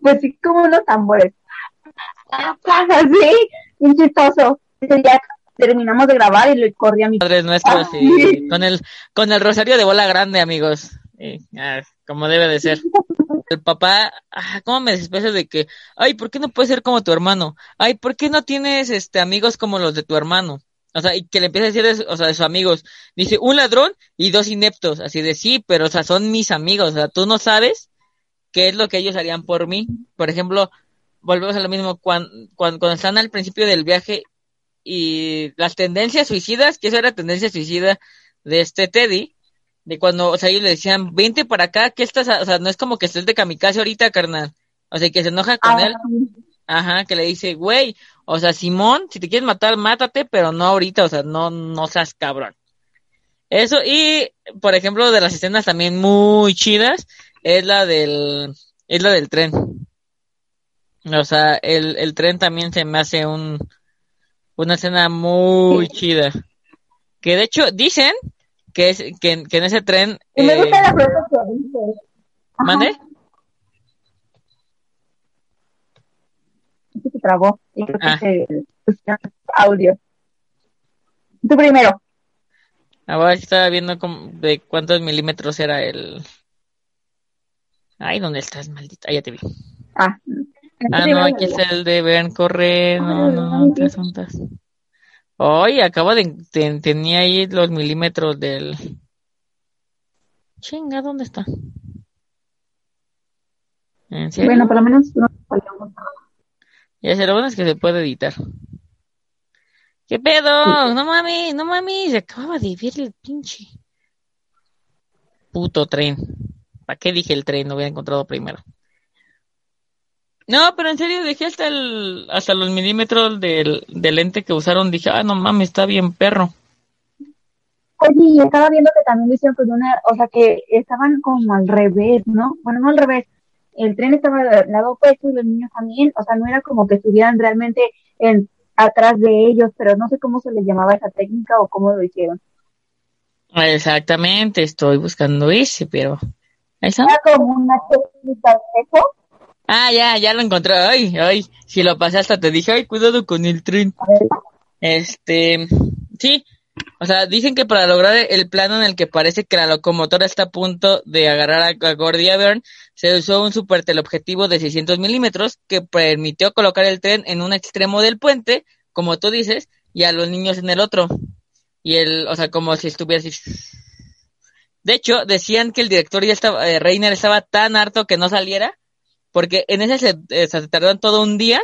S2: pues sí, como unos tambores. Sí, un chistoso. Ese día terminamos de grabar y le corrí a mi
S1: Padres nuestros,
S2: Ah,
S1: con el, con el rosario de bola grande, amigos. Como debe de ser. El papá, ah, cómo me desespero de que, ay, ¿por qué no puedes ser como tu hermano? Ay, ¿por qué no tienes, este, amigos como los de tu hermano? O sea, y que le empieza a decir, de- o sea, de sus amigos. Dice, un ladrón y dos ineptos. Así de, sí, pero, o sea, son mis amigos. O sea, tú no sabes qué es lo que ellos harían por mí. Por ejemplo, volvemos a lo mismo, cuando, cuando, están al principio del viaje y las tendencias suicidas, que eso era tendencia suicida de este Teddy, de cuando, o sea, ellos le decían, vente para acá, ¿qué estás? a-?" O sea, no es como que estés de kamikaze ahorita, carnal. O sea, que se enoja con
S2: Ah,
S1: él. Ajá, que le dice, güey, o sea, Simón, si te quieres matar, mátate, pero no ahorita, o sea, no, no seas cabrón. Eso, y, por ejemplo, de las escenas también muy chidas, es la del, es la del tren. O sea, el, el tren también se me hace un, una escena muy chida. Que de hecho, dicen que es, que, que en ese tren,
S2: Y me
S1: eh,
S2: gusta la frase que dices. Se trabó. Y creo que
S1: Ah.
S2: se escucha audio. Tú primero.
S1: Ahora estaba viendo de cuántos milímetros era el. Ay, ¿dónde estás, maldita? Ah, ya te vi.
S2: Ah,
S1: Ah, no, aquí está el de ver correr. No, no, no, ¿qué asuntas? Oye, acabo de. te- tenía ahí los milímetros del. Chinga, ¿dónde está? ¿En serio?
S2: Bueno, por lo menos no.
S1: Ya sé, lo bueno es que se puede editar. ¿Qué pedo? No mames, no mames, se acababa de ver el pinche. Puto tren. ¿Para qué dije el tren? Lo hubiera encontrado primero. No, pero en serio, dejé hasta el, hasta los milímetros del, del lente que usaron. Dije, ah, no mames, está bien perro.
S2: Oye, y estaba viendo que también decían que una, o sea, que estaban como al revés, ¿no? Bueno, no al revés. El tren estaba al lado opuesto y los niños también, o sea, no era como que estuvieran realmente en, atrás de ellos, pero no sé cómo se les llamaba esa técnica o cómo lo hicieron.
S1: Exactamente, estoy buscando ese, pero. ¿Ahí está?
S2: Era como una técnica espejo.
S1: Ah, ya, ya lo encontré. Ay, ay, si lo pasé hasta te dije, ay, cuidado con el tren. Este, sí, o sea, dicen que para lograr el plano en el que parece que la locomotora está a punto de agarrar a, a Gordy Avern, se usó un super teleobjetivo de 600 milímetros que permitió colocar el tren en un extremo del puente, como tú dices, y a los niños en el otro. Y el, o sea, como si estuviera así. De hecho, decían que el director ya estaba, eh, Reiner estaba tan harto que no saliera, porque en ese se, eh, se tardaron todo un día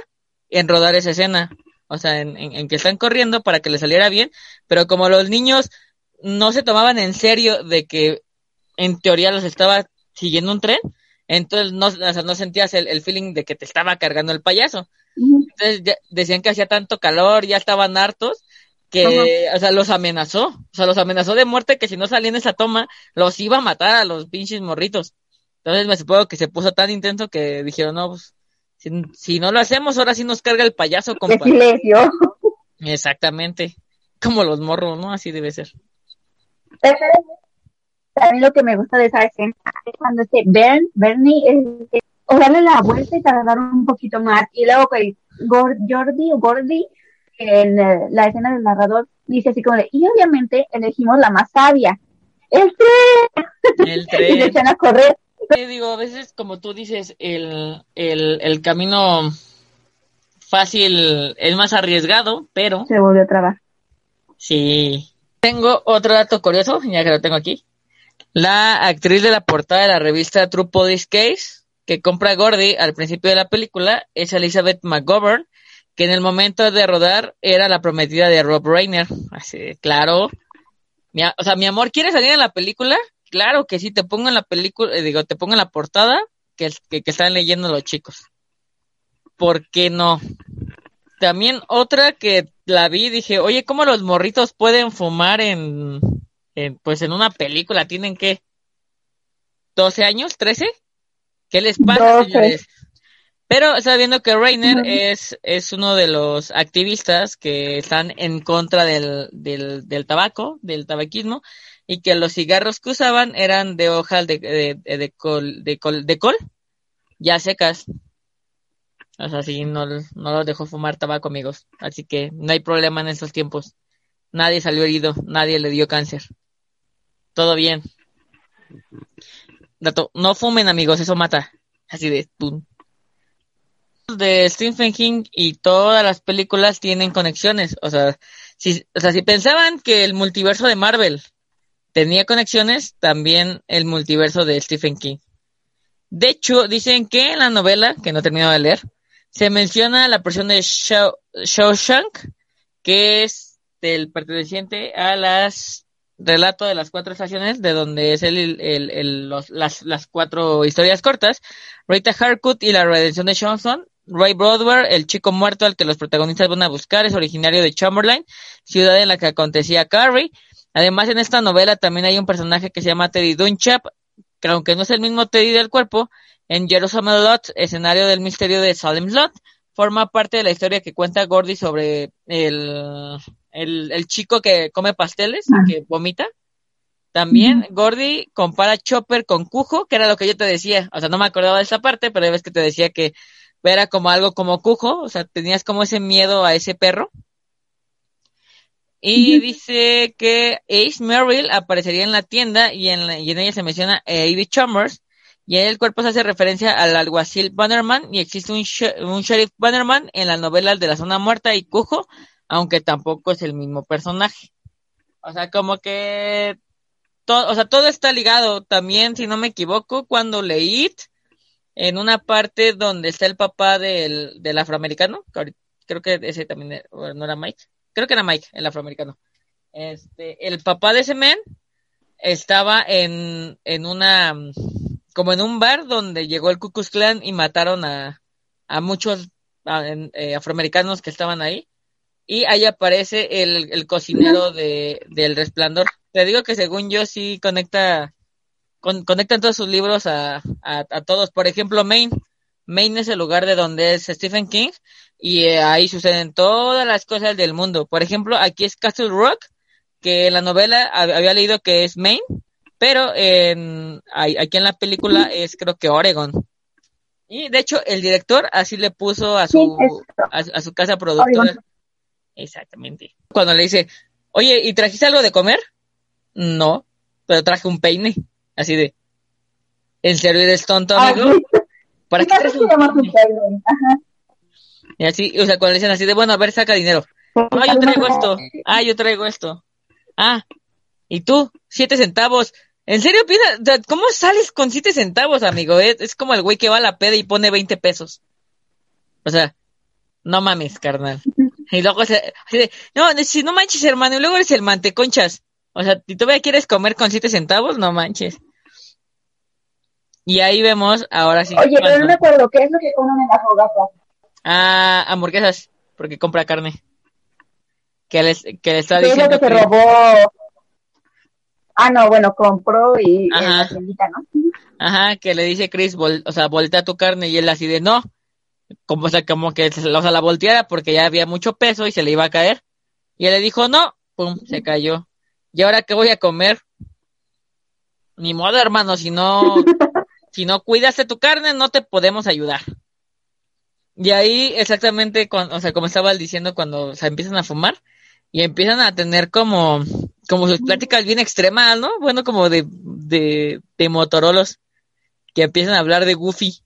S1: en rodar esa escena. O sea, en, en- en que están corriendo para que le saliera bien, pero como los niños no se tomaban en serio de que en teoría los estaba siguiendo un tren, entonces no, o sea, no sentías el, el feeling de que te estaba cargando el payaso. Entonces ya- decían que hacía tanto calor, ya estaban hartos, que, o sea, los amenazó, o sea, los amenazó de muerte que si no salían esa toma, los iba a matar a los pinches morritos. Entonces me supongo que se puso tan intenso que dijeron, no, pues, si, si no lo hacemos, ahora sí nos carga el payaso, compa.
S2: silencio.
S1: Exactamente. Como los morros, ¿no? Así debe ser.
S2: También lo que me gusta de esa escena es cuando este Bern, Bernie, o darle la vuelta y tardar un poquito más. Y luego que Gor- Jordi o Gordy, en eh, la escena del narrador, dice así como de, y obviamente elegimos la más sabia. El tren.
S1: El
S2: Y le
S1: tren.
S2: echan a correr.
S1: Sí, digo, a veces, como tú dices, el, el, el camino fácil es más arriesgado, pero
S2: Se volvió a trabar.
S1: sí. Tengo otro dato curioso, ya que lo tengo aquí. La actriz de la portada de la revista True Police Case, que compra a Gordy al principio de la película, es Elizabeth McGovern, que en el momento de rodar era la prometida de Rob Reiner. Así, claro. Mi o sea, mi amor, ¿quieres salir en la película? Claro que sí, te pongo en la película, eh, digo, te pongo en la portada que, que, que están leyendo los chicos. ¿Por qué no? También otra que la vi, dije, oye, ¿cómo los morritos pueden fumar en, en pues en una película? ¿Tienen qué? ¿12 años? ¿13? ¿Qué les pasa,
S2: 12.
S1: señores? Pero sabiendo que Reiner
S2: Ujú.
S1: es, es uno de los activistas que están en contra del, del, del tabaco, del tabaquismo, y que los cigarros que usaban eran de hojas de, de, de, col, de col, de col, ya secas. O sea, sí, no, no los dejó fumar tabaco, amigos. Así que no hay problema en estos tiempos. Nadie salió herido, nadie le dio cáncer. Todo bien. Dato, no fumen, amigos, eso mata. Así de pum. De Stephen King y todas las películas tienen conexiones. O sea, si, o sea, si pensaban que el multiverso de Marvel tenía conexiones, también el multiverso de Stephen King. De hecho, dicen que en la novela, que no he terminado de leer, se menciona la porción de Shawshank, que es del perteneciente a las relato de las cuatro estaciones, de donde es el, el, las cuatro historias cortas, Rita Harcourt y la redención de Johnson, Ray Broadway, el chico muerto al que los protagonistas van a buscar, es originario de Chamberlain, ciudad en la que acontecía Carrie. Además, en esta novela también hay un personaje que se llama Teddy Dunchap, que aunque no es el mismo Teddy del cuerpo, en Jerusalem Lot, escenario del misterio de Salem Lot, forma parte de la historia que cuenta Gordy sobre el, el, chico que come pasteles y ah. que vomita. También Gordy compara Chopper con Cujo, que era lo que yo te decía. O sea, no me acordaba de esa parte, pero ves que te decía que era como algo como Cujo, o sea, tenías como ese miedo a ese perro. Y dice que Ace Merrill aparecería en la tienda y en, y en ella se menciona a Ivy Chalmers. Y en el cuerpo se hace referencia al alguacil Bannerman y existe un, un sheriff Bannerman en la novela de la zona muerta y Cujo, aunque tampoco es el mismo personaje. O sea, como que todo, o sea, todo está ligado. También, si no me equivoco, cuando leí en una parte donde está el papá del, del afroamericano, creo que ese también no era Mike, creo que era Mike, el afroamericano. Este, el papá de ese men estaba en, en una como en un bar donde llegó el Ku Klux Klan y mataron a, a muchos eh, afroamericanos que estaban ahí. Y ahí aparece el, el cocinero de, del resplandor. Te digo que según yo sí conecta, con, conectan todos sus libros a, a, a, todos. Por ejemplo, Maine. Maine es el lugar de donde es Stephen King y eh, ahí suceden todas las cosas del mundo. Por ejemplo, aquí es Castle Rock, que en la novela había leído que es Maine pero en, aquí en la película es creo que Oregon. Y de hecho el director así le puso a su, a, su casa productora. Exactamente. Cuando le dice, oye, ¿y trajiste algo de comer? No, pero traje un peine. Así de, ¿en serio eres tonto, amigo? ¿Para qué traes un peine? Y así, o sea, cuando le dicen así de, bueno, a ver, saca dinero. Ah, yo traigo esto. Ah, yo traigo esto. Ah, ¿y tú? Siete centavos. ¿En serio piensas? ¿Cómo sales con siete centavos, amigo? Es, como el güey que va a la peda y pone 20 pesos. O sea, no mames, carnal. Y luego se, no, si no manches, hermano, y luego eres el manteconchas. O sea, si todavía quieres comer con siete centavos, no manches. Y ahí vemos, ahora sí.
S2: Oye, pero no me acuerdo, ¿qué es lo que comen en la fogata?
S1: Ah, hamburguesas, porque compra carne. Que les, que le está diciendo.
S2: que se robó Ah, no, bueno, compró y Ajá. ¿no?
S1: Ajá, que le dice Chris, o sea, voltea tu carne y él así de no. Como, o sea, como que se, o sea, la volteara porque ya había mucho peso y se le iba a caer. Y él le dijo no, pum, se cayó. ¿Y ahora qué voy a comer? Ni modo, hermano, si no, si no cuidas de tu carne, no te podemos ayudar. Y ahí exactamente, o sea, como estaba diciendo, cuando se empiezan a fumar y empiezan a tener como como sus pláticas bien extremas, ¿no? Bueno, como de, de, de Motorolos, que empiezan a hablar de Goofy.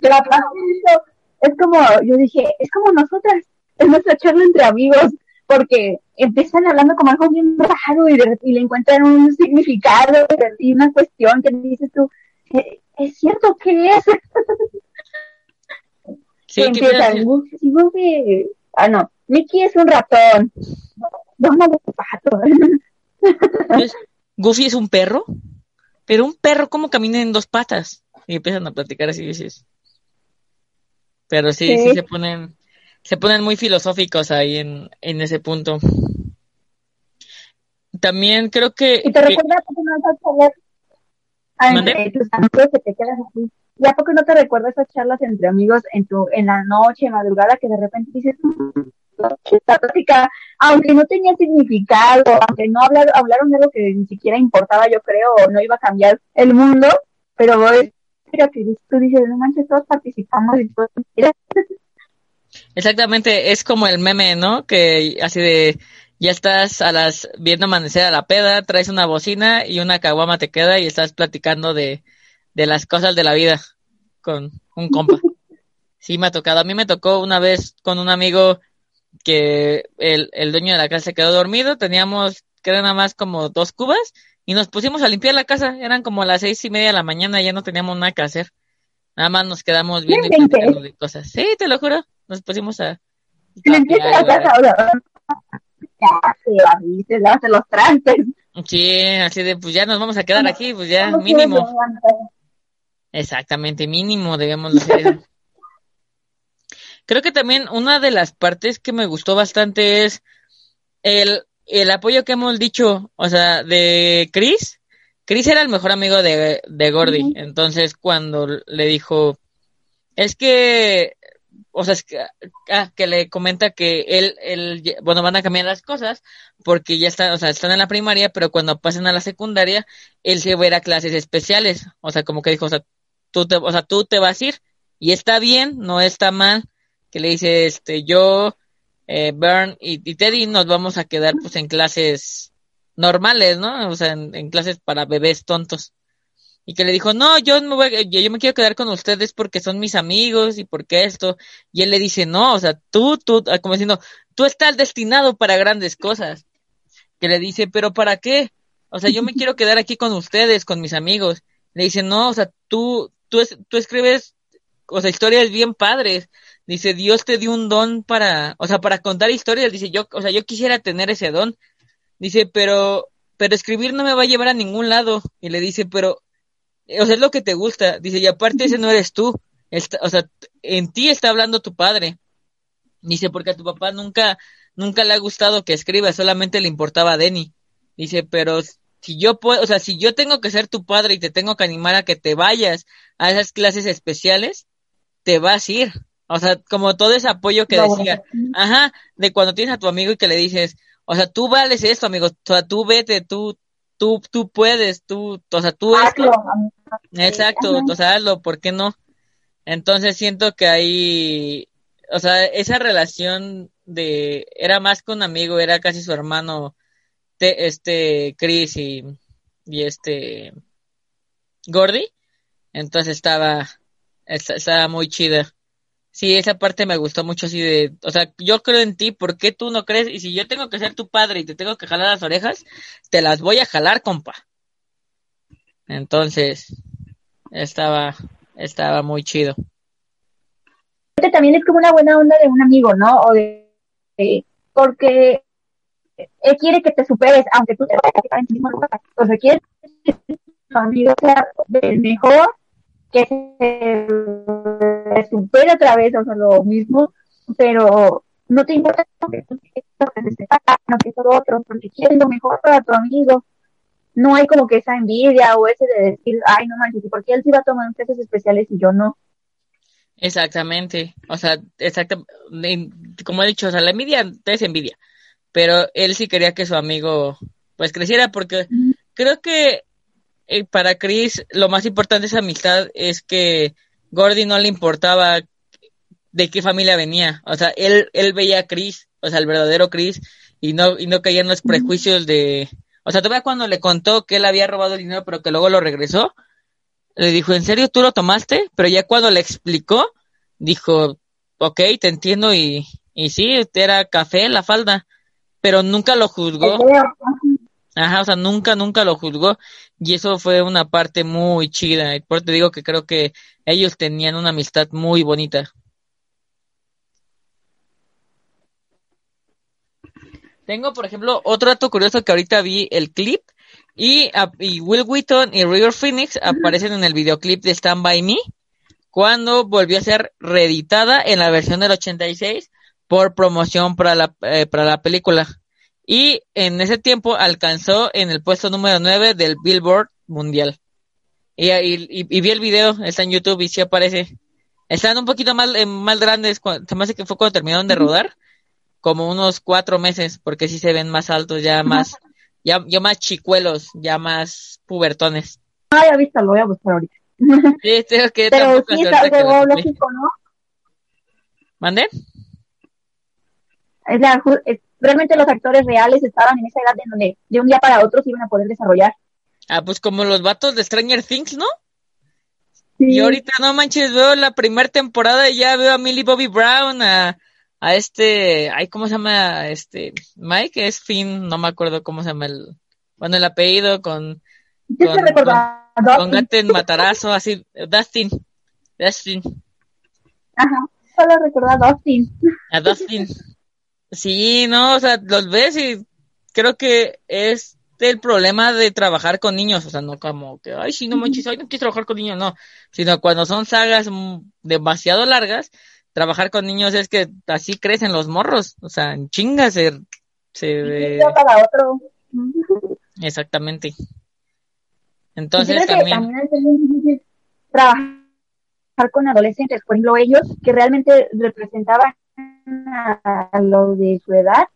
S2: es como, yo dije, es como nosotras, es nuestra charla entre amigos, porque empiezan hablando como algo bien raro y, le encuentran un significado y una cuestión que dices tú, eh, ¿es cierto que es? Sí, empiezan, Goofy, ah no, Mickey es un ratón,
S1: Goofy es un perro, pero un perro, ¿cómo camina en dos patas? Y empiezan a platicar así, dices. Pero sí, sí, se ponen, se ponen muy filosóficos ahí en, en ese punto. También creo que.
S2: ¿Y te recuerdas que no tus amigos que te quedas así? ¿Y a poco no te recuerdas esas charlas entre amigos en tu, en la noche, madrugada, que de repente dices, esta plática, aunque no tenía significado, aunque no hablaron, de algo que ni siquiera importaba, yo creo, o no iba a cambiar el mundo, pero que tú dices, no manches, todos participamos y todos
S1: Exactamente, es como el meme, ¿no? Que así de, ya estás a las, viendo amanecer a la peda, traes una bocina y una caguama te queda y estás platicando de, de las cosas de la vida con un compa. Sí, me ha tocado. A mí me tocó una vez con un amigo que el, el dueño de la casa se quedó dormido, teníamos, que eran nada más como dos cubas, y nos pusimos a limpiar la casa, eran como las seis y media de la mañana, ya no teníamos nada que hacer. Nada más nos quedamos viendo y platicando de cosas. Sí, te lo juro, nos pusimos a...
S2: Limpiar la casa, ya se se los trastes.
S1: Sí, así de, pues ya nos vamos a quedar aquí, pues ya, mínimo. Exactamente, mínimo debemos hacer. Creo que también una de las partes que me gustó bastante es el, el apoyo que hemos dicho, o sea, de Chris. Chris era el mejor amigo de, de Gordy, entonces cuando le dijo, es que, o sea, es que, ah, que le comenta que él, él, bueno, van a cambiar las cosas porque ya están, o sea, están en la primaria, pero cuando pasen a la secundaria, él se va a ir a clases especiales, o sea, como que dijo, o sea, tú te, o sea, tú te vas a ir y está bien, no está mal, que le dice, este, yo, eh, Bern y, Teddy nos vamos a quedar pues en clases normales, ¿no? O sea, en, clases para bebés tontos. Y que le dijo, no, yo me, voy, yo, me quiero quedar con ustedes porque son mis amigos y porque esto. Y él le dice, no, o sea, tú, tú, ah, como diciendo, tú estás destinado para grandes cosas. Que le dice, pero ¿para qué? O sea, yo me quiero quedar aquí con ustedes, con mis amigos. Le dice, no, o sea, tú, tú, tú escribes, o sea, historias bien padres. Dice, Dios te dio un don para, o sea, para contar historias. Dice, yo, o sea, yo quisiera tener ese don. Dice, pero, pero escribir no me va a llevar a ningún lado. Y le dice, pero, o sea, es lo que te gusta. Dice, y aparte ese no eres tú. o sea, en ti está hablando tu padre. Dice, porque a tu papá nunca, nunca le ha gustado que escriba, solamente le importaba a Denny. Dice, pero si yo puedo, o sea, si yo tengo que ser tu padre y te tengo que animar a que te vayas a esas clases especiales, te vas a ir. O sea, como todo ese apoyo que decía, ajá, de cuando tienes a tu amigo y que le dices, o sea, tú vales esto, amigo, o sea, tú vete, tú, tú, tú puedes, tú, o sea, tú
S2: hazlo.
S1: Exacto, o sea, hazlo, ¿por qué no? Entonces siento que ahí, o sea, esa relación de, era más que un amigo, era casi su hermano, este, Chris y, y este, Gordy, entonces estaba, estaba muy chida. Sí, esa parte me gustó mucho así de, o sea, yo creo en ti, ¿por qué tú no crees? Y si yo tengo que ser tu padre y te tengo que jalar las orejas, te las voy a jalar, compa. Entonces, estaba, estaba muy chido.
S2: Este también es como una buena onda de un amigo, ¿no? O de, porque él quiere que te superes, aunque tú te vayas a en el mismo lugar. O sea, quiere que tu amigo sea el mejor que se supere otra vez, o sea, lo mismo, pero no te importa que tú que no que todo otro, porque quieres lo mejor para tu amigo. No hay como que esa envidia o ese de decir, ay, no manches, ¿por qué él sí va a tomar clases especiales y yo no?
S1: Exactamente, o sea, exacto, como he dicho, o sea, la envidia es envidia, pero él sí quería que su amigo pues creciera porque creo que eh, para Chris lo más importante de esa amistad es que Gordy no le importaba de qué familia venía. O sea, él, él veía a Chris, o sea, el verdadero Chris, y no, y no caía en los prejuicios de... O sea, todavía cuando le contó que él había robado el dinero, pero que luego lo regresó, le dijo, ¿en serio tú lo tomaste? Pero ya cuando le explicó, dijo, ok, te entiendo, y, y sí, era café la falda, pero nunca lo juzgó. Ajá, o sea, nunca, nunca lo juzgó y eso fue una parte muy chida. Y por te digo que creo que ellos tenían una amistad muy bonita. Tengo, por ejemplo, otro dato curioso que ahorita vi el clip y, y Will Wheaton y River Phoenix aparecen en el videoclip de Stand By Me cuando volvió a ser reeditada en la versión del 86 por promoción para la, eh, para la película y en ese tiempo alcanzó en el puesto número 9 del Billboard Mundial. Y, y, vi el video, está en YouTube y sí aparece. Están un poquito más, eh, más grandes, se me hace que fue cuando terminaron de rodar, como unos cuatro meses, porque sí se ven más altos, ya más, ya, ya más chicuelos, ya más pubertones.
S2: Ah, ya visto, lo voy a buscar ahorita.
S1: Sí, tengo que
S2: Pero sí es.
S1: ¿Mande?
S2: Es la ju- es- realmente los actores reales estaban en esa edad en donde de un día para otro se iban a poder desarrollar.
S1: Ah, pues como los vatos de Stranger Things, ¿no?
S2: Sí.
S1: Y ahorita no manches, veo la primera temporada y ya veo a Millie Bobby Brown, a, a este, ay, ¿cómo se llama? Este, Mike, es Finn, no me acuerdo cómo se llama el, bueno, el apellido con, con-
S2: recordaba
S1: con Gaten Matarazo, así, Dustin, Dustin,
S2: Ajá, solo recordaba a Dustin.
S1: a Dustin. Sí, no, o sea, los ves y creo que es el problema de trabajar con niños, o sea, no como que, ay, sí, no manches, ay, no quiero trabajar con niños, no, sino cuando son sagas demasiado largas, trabajar con niños es que así crecen los morros, o sea, en chingas se, se
S2: para otro.
S1: exactamente. Entonces también,
S2: también es muy difícil trabajar con adolescentes, por ejemplo, ellos que realmente representaban a, los de su edad,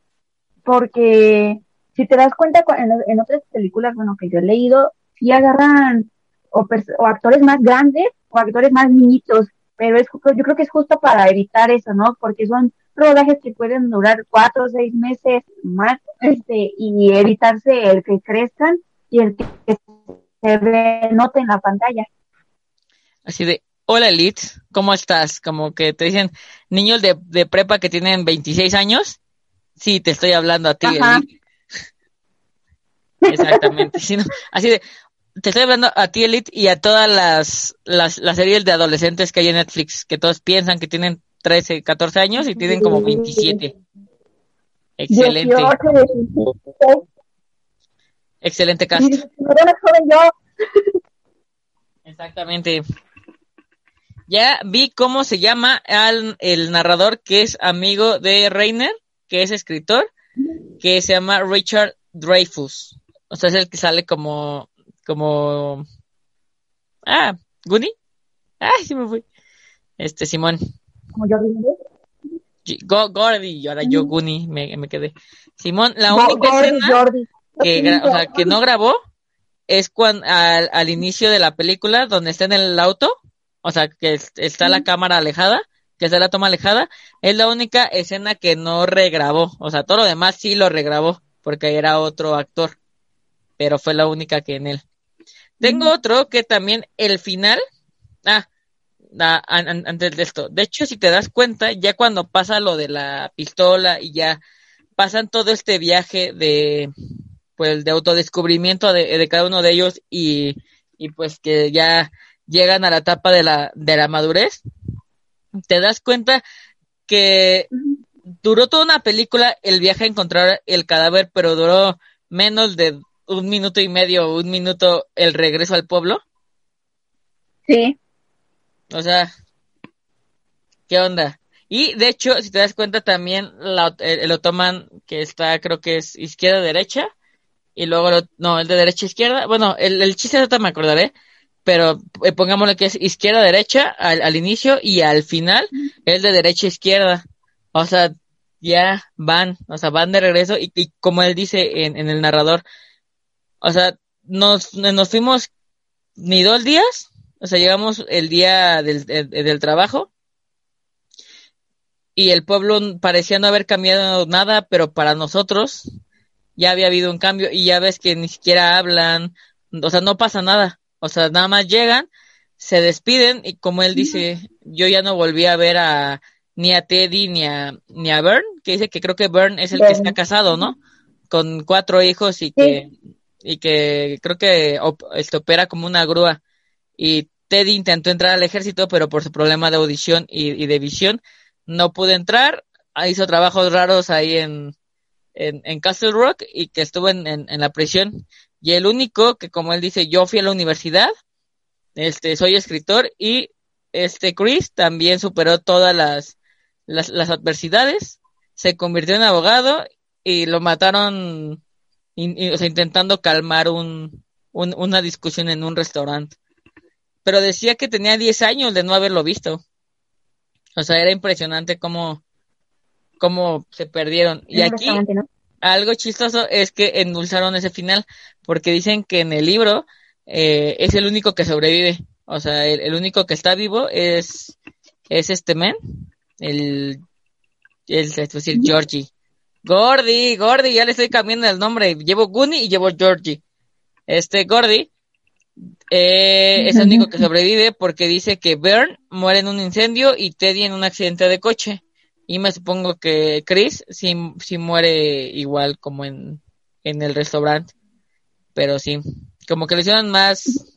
S2: porque si te das cuenta cu- en, en otras películas, bueno, que yo he leído, sí agarran o, actores más grandes o actores más niñitos, pero es, yo creo que es justo para evitar eso, ¿no? Porque son rodajes que pueden durar cuatro o seis meses más, este, y evitarse el que crezcan y el que se ve, note en la pantalla.
S1: así de, hola Elite, ¿cómo estás? Como que te dicen niños de, de prepa que tienen 26 años, sí, te estoy hablando a ti. Elite. Exactamente, sí, no, así de, te estoy hablando a ti, Elite, y a todas las, las, las series de adolescentes que hay en Netflix, que todos piensan que tienen 13, 14 años y tienen como 27. Excelente,
S2: 18, 17.
S1: excelente cast.
S2: Y dices, "Me veo más joven yo.
S1: Exactamente. Ya vi cómo se llama al, el narrador que es amigo de Reiner, que es escritor, que se llama Richard Dreyfus. O sea, es el que sale como, como, ah, Goonie. Ay, sí me fui. Este, Simón.
S2: Como yo
S1: Go- Gordy, y ahora yo Goonie me, me quedé. Simón, la
S2: Go-
S1: única
S2: Gordy,
S1: escena que, o sea, que no grabó es cuando al, al inicio de la película donde está en el auto, o sea, que es- está la cámara alejada, que está la toma alejada, es la única escena que no regrabó, o sea, todo lo demás sí lo regrabó, porque era otro actor, pero fue la única que en él. Tengo otro que también el final, ah, ah, an- an- antes de esto, de hecho, si te das cuenta, ya cuando pasa lo de la pistola y ya pasan todo este viaje de, pues, de autodescubrimiento de, de cada uno de ellos y, y pues que ya llegan a la etapa de la, de la madurez, te das cuenta que duró toda una película el viaje a encontrar el cadáver, pero duró menos de un minuto y medio, un minuto el regreso al pueblo.
S2: Sí.
S1: O sea, ¿qué onda? Y de hecho, si te das cuenta también la- el, el otomán que está, creo que es izquierda-derecha, y luego, lo- no, el de derecha-izquierda, bueno, el, el chiste ahorita me acordaré, pero eh, pongámosle que es izquierda-derecha al, al inicio y al final es de derecha-izquierda. O sea, ya van, o sea, van de regreso y, y como él dice en, en el narrador, o sea, nos, nos fuimos ni dos días, o sea, llegamos el día del, del, del trabajo y el pueblo parecía no haber cambiado nada, pero para nosotros ya había habido un cambio y ya ves que ni siquiera hablan, o sea, no pasa nada, o sea, nada más llegan, se despiden y como él dice, yo ya no volví a ver a ni a Teddy ni a ni a Bern, que dice que creo que Bern es el que está casado, ¿no? Con cuatro hijos y que y que creo que op- este, opera como una grúa. Y Teddy intentó entrar al ejército, pero por su problema de audición y, y de visión no pudo entrar, Ah, hizo trabajos raros ahí en, en, en Castle Rock y que estuvo en, en, en la prisión. Y el único que, como él dice, yo fui a la universidad, este, soy escritor y este Chris también superó todas las, las, las adversidades, se convirtió en abogado y lo mataron in- y- o sea, intentando calmar un, un- una discusión en un restaurante. Pero decía que tenía 10 años de no haberlo visto. O sea, era impresionante cómo, cómo se perdieron. Y aquí, algo chistoso es que endulzaron ese final, porque dicen que en el libro eh, es el único que sobrevive. O sea, el, único que está vivo es, es este men, el, el, es decir, Georgie. Gordy, Gordy, ya le estoy cambiando el nombre. Llevo Goonie y llevo Georgie. Este Gordy eh, es el único que sobrevive porque dice que Bern muere en un incendio y Teddy en un accidente de coche. Y me supongo que Chris sí, sí muere igual como en, en el restaurante. Pero sí, como que le hicieron más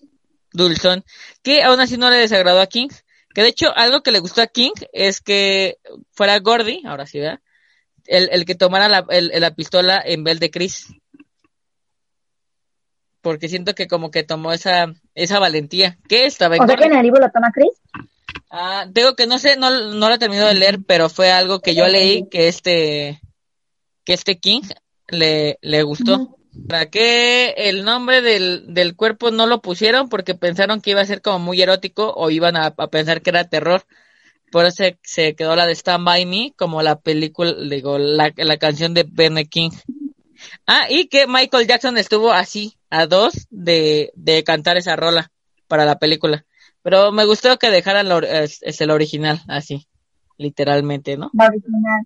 S1: dulzón, que aún así no le desagradó a King. Que de hecho, algo que le gustó a King es que fuera Gordy, ahora sí, ¿verdad? El, el que tomara la, la pistola en vez de Chris. Porque siento que como que tomó esa, esa valentía. ¿Qué estaba
S2: en ¿O sea que en el libro lo toma Chris?
S1: Ah, digo que no sé, no, no lo he terminado de leer, pero fue algo que yo leí que este, que este King le, le gustó. ¿Para qué el nombre del, del cuerpo no lo pusieron? Porque pensaron que iba a ser como muy erótico o iban a, pensar que era terror. Por eso se, quedó la de Stand By Me como la película, digo, la, la canción de Ben King. Ah, y que Michael Jackson estuvo así, a dos de, de cantar esa rola para la película. Pero me gustó que dejaran es, el original, así, literalmente, ¿no?
S2: La original.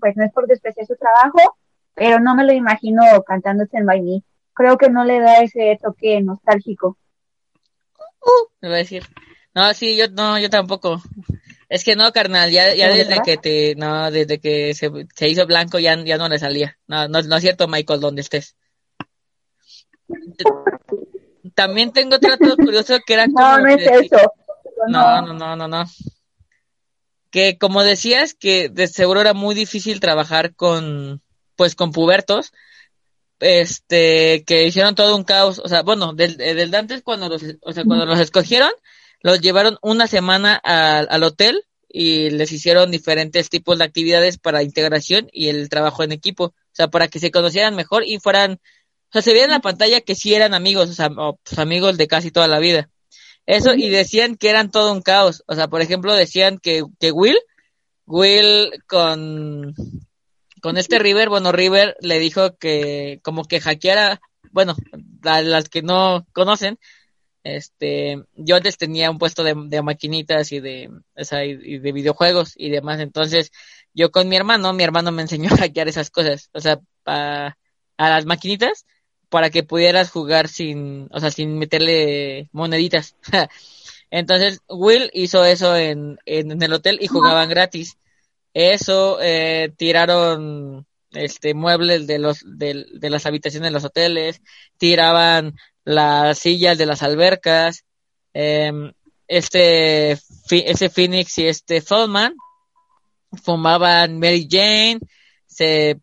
S2: Pues no es por despreciar su trabajo, pero no me lo imagino cantándose en By Creo que no le da ese toque nostálgico.
S1: Uh, me va a decir. No, sí, yo no, yo tampoco. Es que no, carnal, ya, ya desde que te, no, desde que se, se hizo blanco ya, ya no le salía. No, no, no es cierto, Michael, donde estés. También tengo otro dato curioso que era
S2: como... No, no es eso.
S1: No, no, no, no, no. Que como decías, que de seguro era muy difícil trabajar con, pues con pubertos, este, que hicieron todo un caos, o sea, bueno, del, del Dantes cuando los, o sea, cuando los escogieron, los llevaron una semana al, al hotel y les hicieron diferentes tipos de actividades para integración y el trabajo en equipo, o sea, para que se conocieran mejor y fueran, o sea, se veía en la pantalla que sí eran amigos, o sea, pues, amigos de casi toda la vida. Eso, y decían que eran todo un caos, o sea, por ejemplo, decían que, que Will, Will con, con este River, bueno, River le dijo que como que hackeara, bueno, a las que no conocen, este, yo antes tenía un puesto de, de maquinitas y de, o sea, y, de videojuegos y demás, entonces yo con mi hermano, mi hermano me enseñó a hackear esas cosas, o sea, a, a las maquinitas para que pudieras jugar sin, o sea, sin meterle moneditas. Entonces, Will hizo eso en, en, el hotel y jugaban gratis. Eso, eh, tiraron este muebles de los de, de, las habitaciones de los hoteles, tiraban las sillas de las albercas, eh, este ese Phoenix y este Feldman fumaban Mary Jane, se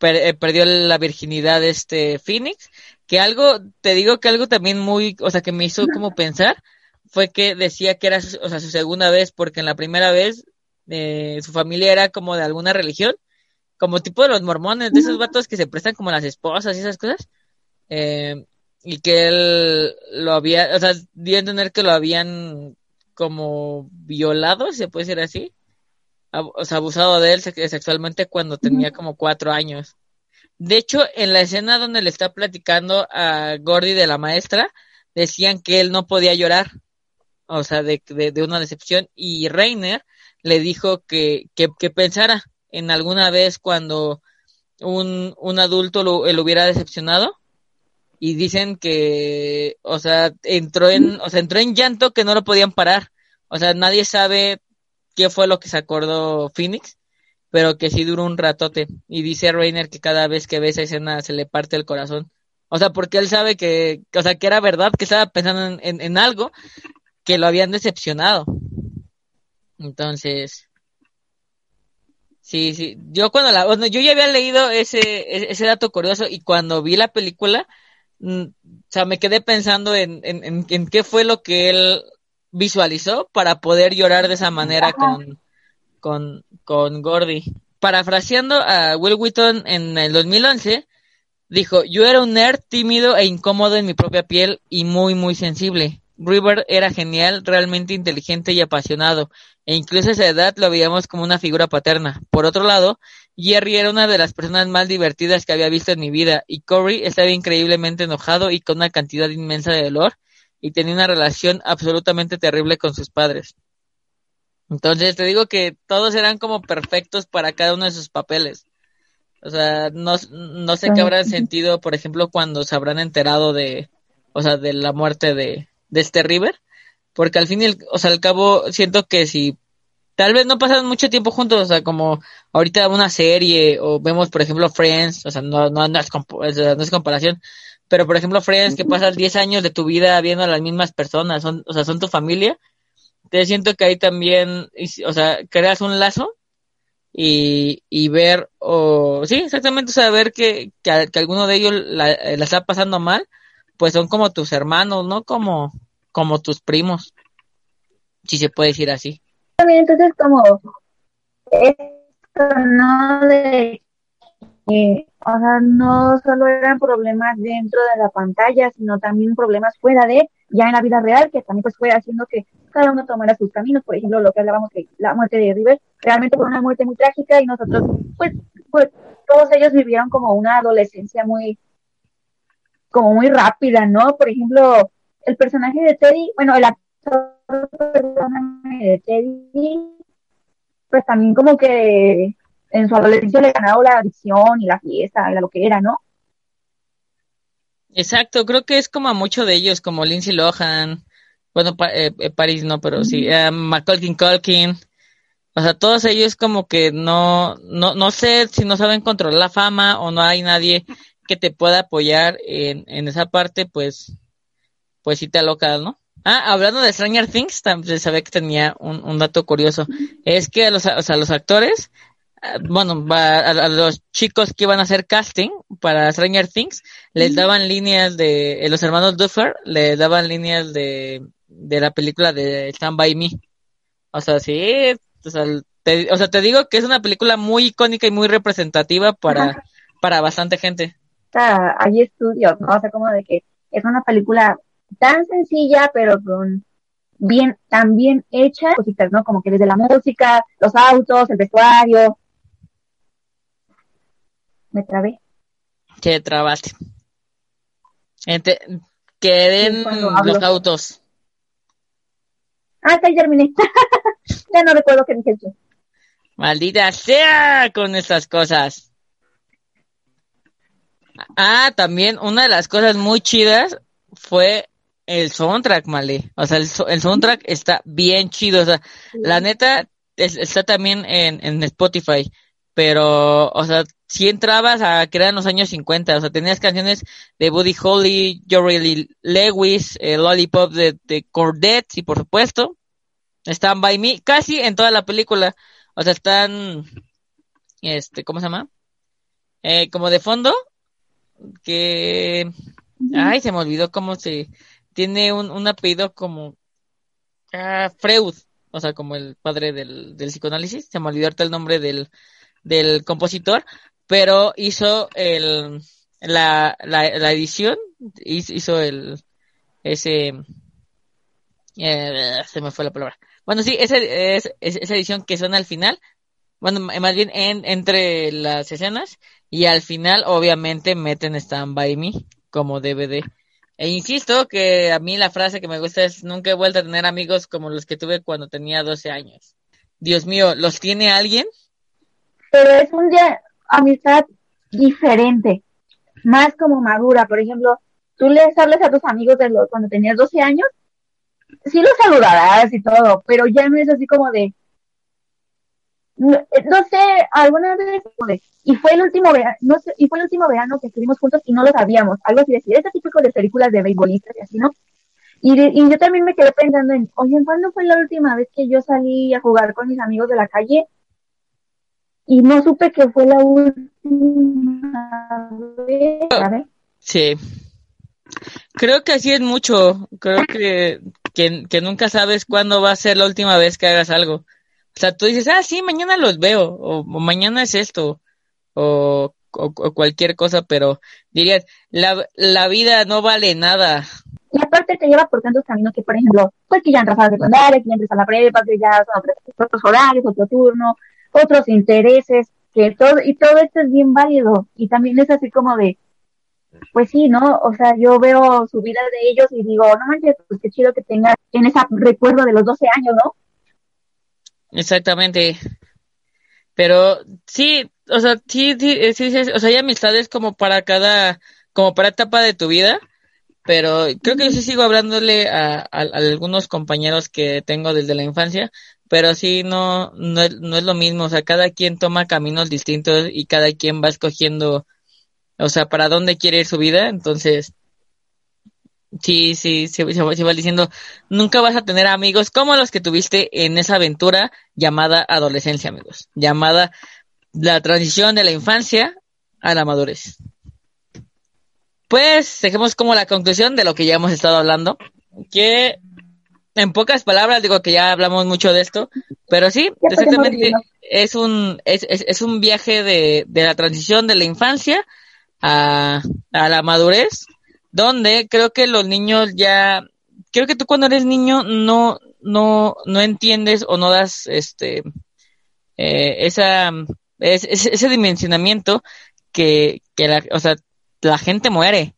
S1: eh, perdió la virginidad de este Phoenix, que algo te digo que algo también muy, o sea, que me hizo como pensar fue que decía que era o sea, su segunda vez porque en la primera vez eh, su familia era como de alguna religión, como tipo de los mormones, de esos vatos que se prestan como las esposas y esas cosas. Eh, y que él lo había, o sea, dio a entender que lo habían como violado, se puede decir así. O sea, abusado de él sexualmente cuando tenía como cuatro años. De hecho, en la escena donde le está platicando a Gordy de la maestra, decían que él no podía llorar, o sea, de, de una decepción, y Reiner le dijo que, que, pensara en alguna vez cuando un, un adulto lo, lo, hubiera decepcionado y dicen que, o sea, entró en, o sea, entró en llanto que no lo podían parar. O sea, nadie sabe qué fue lo que se acordó Phoenix, pero que sí duró un ratote. Y dice Rainer que cada vez que ve esa escena se le parte el corazón. O sea, porque él sabe que, o sea, que era verdad, que estaba pensando en, en algo que lo habían decepcionado. Entonces, sí, sí. Yo cuando la, bueno, yo ya había leído ese, e, ese dato curioso y cuando vi la película, mm, o sea, me quedé pensando en, en, en, qué fue lo que él visualizó para poder llorar de esa manera con, con, con Gordy. Parafraseando a Will Wheaton en el 2011, dijo, yo era un nerd tímido e incómodo en mi propia piel y muy, muy sensible. River era genial, realmente inteligente y apasionado, e incluso a esa edad lo veíamos como una figura paterna. Por otro lado, Jerry era una de las personas más divertidas que había visto en mi vida, y Corey estaba increíblemente enojado y con una cantidad inmensa de dolor, y tenía una relación absolutamente terrible con sus padres. Entonces te digo que todos eran como perfectos para cada uno de sus papeles. O sea, no, no sé qué habrán sentido, por ejemplo, cuando se habrán enterado de, o sea, de la muerte de, de este River, porque al fin y o sea, al cabo siento que si tal vez no pasan mucho tiempo juntos, o sea, como ahorita una serie o vemos, por ejemplo, Friends, o sea, no, no, no, es, no es comparación, pero por ejemplo, Friends, que pasas 10 años de tu vida viendo a las mismas personas, son, o sea, son tu familia, te siento que ahí también, o sea, creas un lazo y, y ver, o sí, exactamente, saber que, que, que alguno de ellos la, la, está pasando mal, pues son como tus hermanos, ¿no? Como, como tus primos, si se puede decir así.
S2: También entonces como esto, ¿no? De o sea, no solo eran problemas dentro de la pantalla, sino también problemas fuera de, ya en la vida real, que también pues fue haciendo que cada uno tomara sus caminos, por ejemplo, lo que hablábamos de la muerte de River, realmente fue una muerte muy trágica y nosotros, pues, pues todos ellos vivieron como una adolescencia muy, como muy rápida, ¿no? Por ejemplo, el personaje de Teddy, bueno, el actor de Teddy, pues también como que en su adolescencia le ganado la adicción y la fiesta y la lo que era, ¿no?
S1: Exacto, creo que es como a muchos de ellos, como Lindsay Lohan, bueno, pa eh, eh, Paris no, pero sí, eh, Macaulay Culkin, o sea, todos ellos como que no, no, no sé si no saben controlar la fama o no hay nadie que te pueda apoyar en, en esa parte, pues, pues sí te alocas, ¿no? Ah, hablando de Stranger Things, también sabía que tenía un, un dato curioso. Es que los, o sea, los actores bueno, a, los chicos que iban a hacer casting para Stranger Things, les daban líneas de, eh, los hermanos Duffer, les daban líneas de, de la película de Stand By Me. O sea, sí, o sea, te, o sea, te digo que es una película muy icónica y muy representativa para, para bastante gente.
S2: hay estudios, ¿no? O sea, como de que es una película tan sencilla, pero con bien, tan bien hecha, cositas, ¿no? Como que desde la música, los autos, el vestuario, me trabé.
S1: Te trabaste. Ente queden los autos.
S2: Ah, ya terminé. ya no recuerdo qué dije yo.
S1: Maldita sea con estas cosas. Ah, también una de las cosas muy chidas fue el soundtrack, Male. O sea, el, el soundtrack está bien chido. O sea, la neta está también en, en Spotify. Pero, o sea, si entrabas a que eran los años 50, o sea, tenías canciones de Buddy Holly, Jory Lewis, el Lollipop de, de Cordette, y por supuesto, están By Me, casi en toda la película, o sea, están, este, ¿cómo se llama? Eh, como de fondo, que, ay, se me olvidó cómo se, tiene un, un apellido como, ah, Freud, o sea, como el padre del, del psicoanálisis, se me olvidó el nombre del, del compositor, pero hizo el, la, la, la edición, hizo el, ese, eh, se me fue la palabra. Bueno, sí, esa, es, esa edición que suena al final, bueno, más bien en, entre las escenas, y al final, obviamente, meten Stand By Me como DVD. E insisto que a mí la frase que me gusta es, nunca he vuelto a tener amigos como los que tuve cuando tenía 12 años. Dios mío, ¿los tiene alguien?
S2: Pero es un día, amistad diferente, más como madura. Por ejemplo, tú les hablas a tus amigos de los, cuando tenías 12 años, sí los saludarás y todo, pero ya no es así como de, no, sé, alguna vez, y fue el último verano, no y fue el último verano que estuvimos juntos y no lo sabíamos, algo así decir, este típico de películas de beisbolistas y así, ¿no? Y, y yo también me quedé pensando en, oye, ¿cuándo fue la última vez que yo salí a jugar con mis amigos de la calle? y no supe que fue la última vez,
S1: Sí. Creo que así es mucho. Creo que, que, nunca sabes cuándo va a ser la última vez que hagas algo. O sea, tú dices, ah, sí, mañana los veo, o, mañana es esto, o, cualquier cosa, pero dirías, la, la vida no vale nada.
S2: Y aparte te lleva por tantos caminos que, por ejemplo, pues que ya entras a la secundaria, que ya entras a la prepa, que ya son otros horarios, otro turno, otros intereses, que todo, y todo esto es bien válido. Y también es así como de, pues sí, ¿no? O sea, yo veo su vida de ellos y digo, no manches, pues qué chido que tenga en ese recuerdo de los 12 años, ¿no?
S1: Exactamente. Pero sí, o sea, sí, sí, sí, sí, o sea, hay amistades como para cada, como para etapa de tu vida, pero creo que yo sí sigo hablándole a, a, algunos compañeros que tengo desde la infancia, pero sí no, no, no es lo mismo, o sea, cada quien toma caminos distintos y cada quien va escogiendo, o sea, para dónde quiere ir su vida, entonces, sí, sí, se, se, se va diciendo, nunca vas a tener amigos como los que tuviste en esa aventura llamada adolescencia, amigos, llamada la transición de la infancia a la madurez. Pues dejemos como la conclusión de lo que ya hemos estado hablando, que en pocas palabras digo que ya hablamos mucho de esto, pero sí, exactamente es un es, es, es, un viaje de, de la transición de la infancia a, a la madurez, donde creo que los niños ya, creo que tú cuando eres niño no no no entiendes o no das este eh, esa es, ese dimensionamiento que, que la, o sea, la gente muere.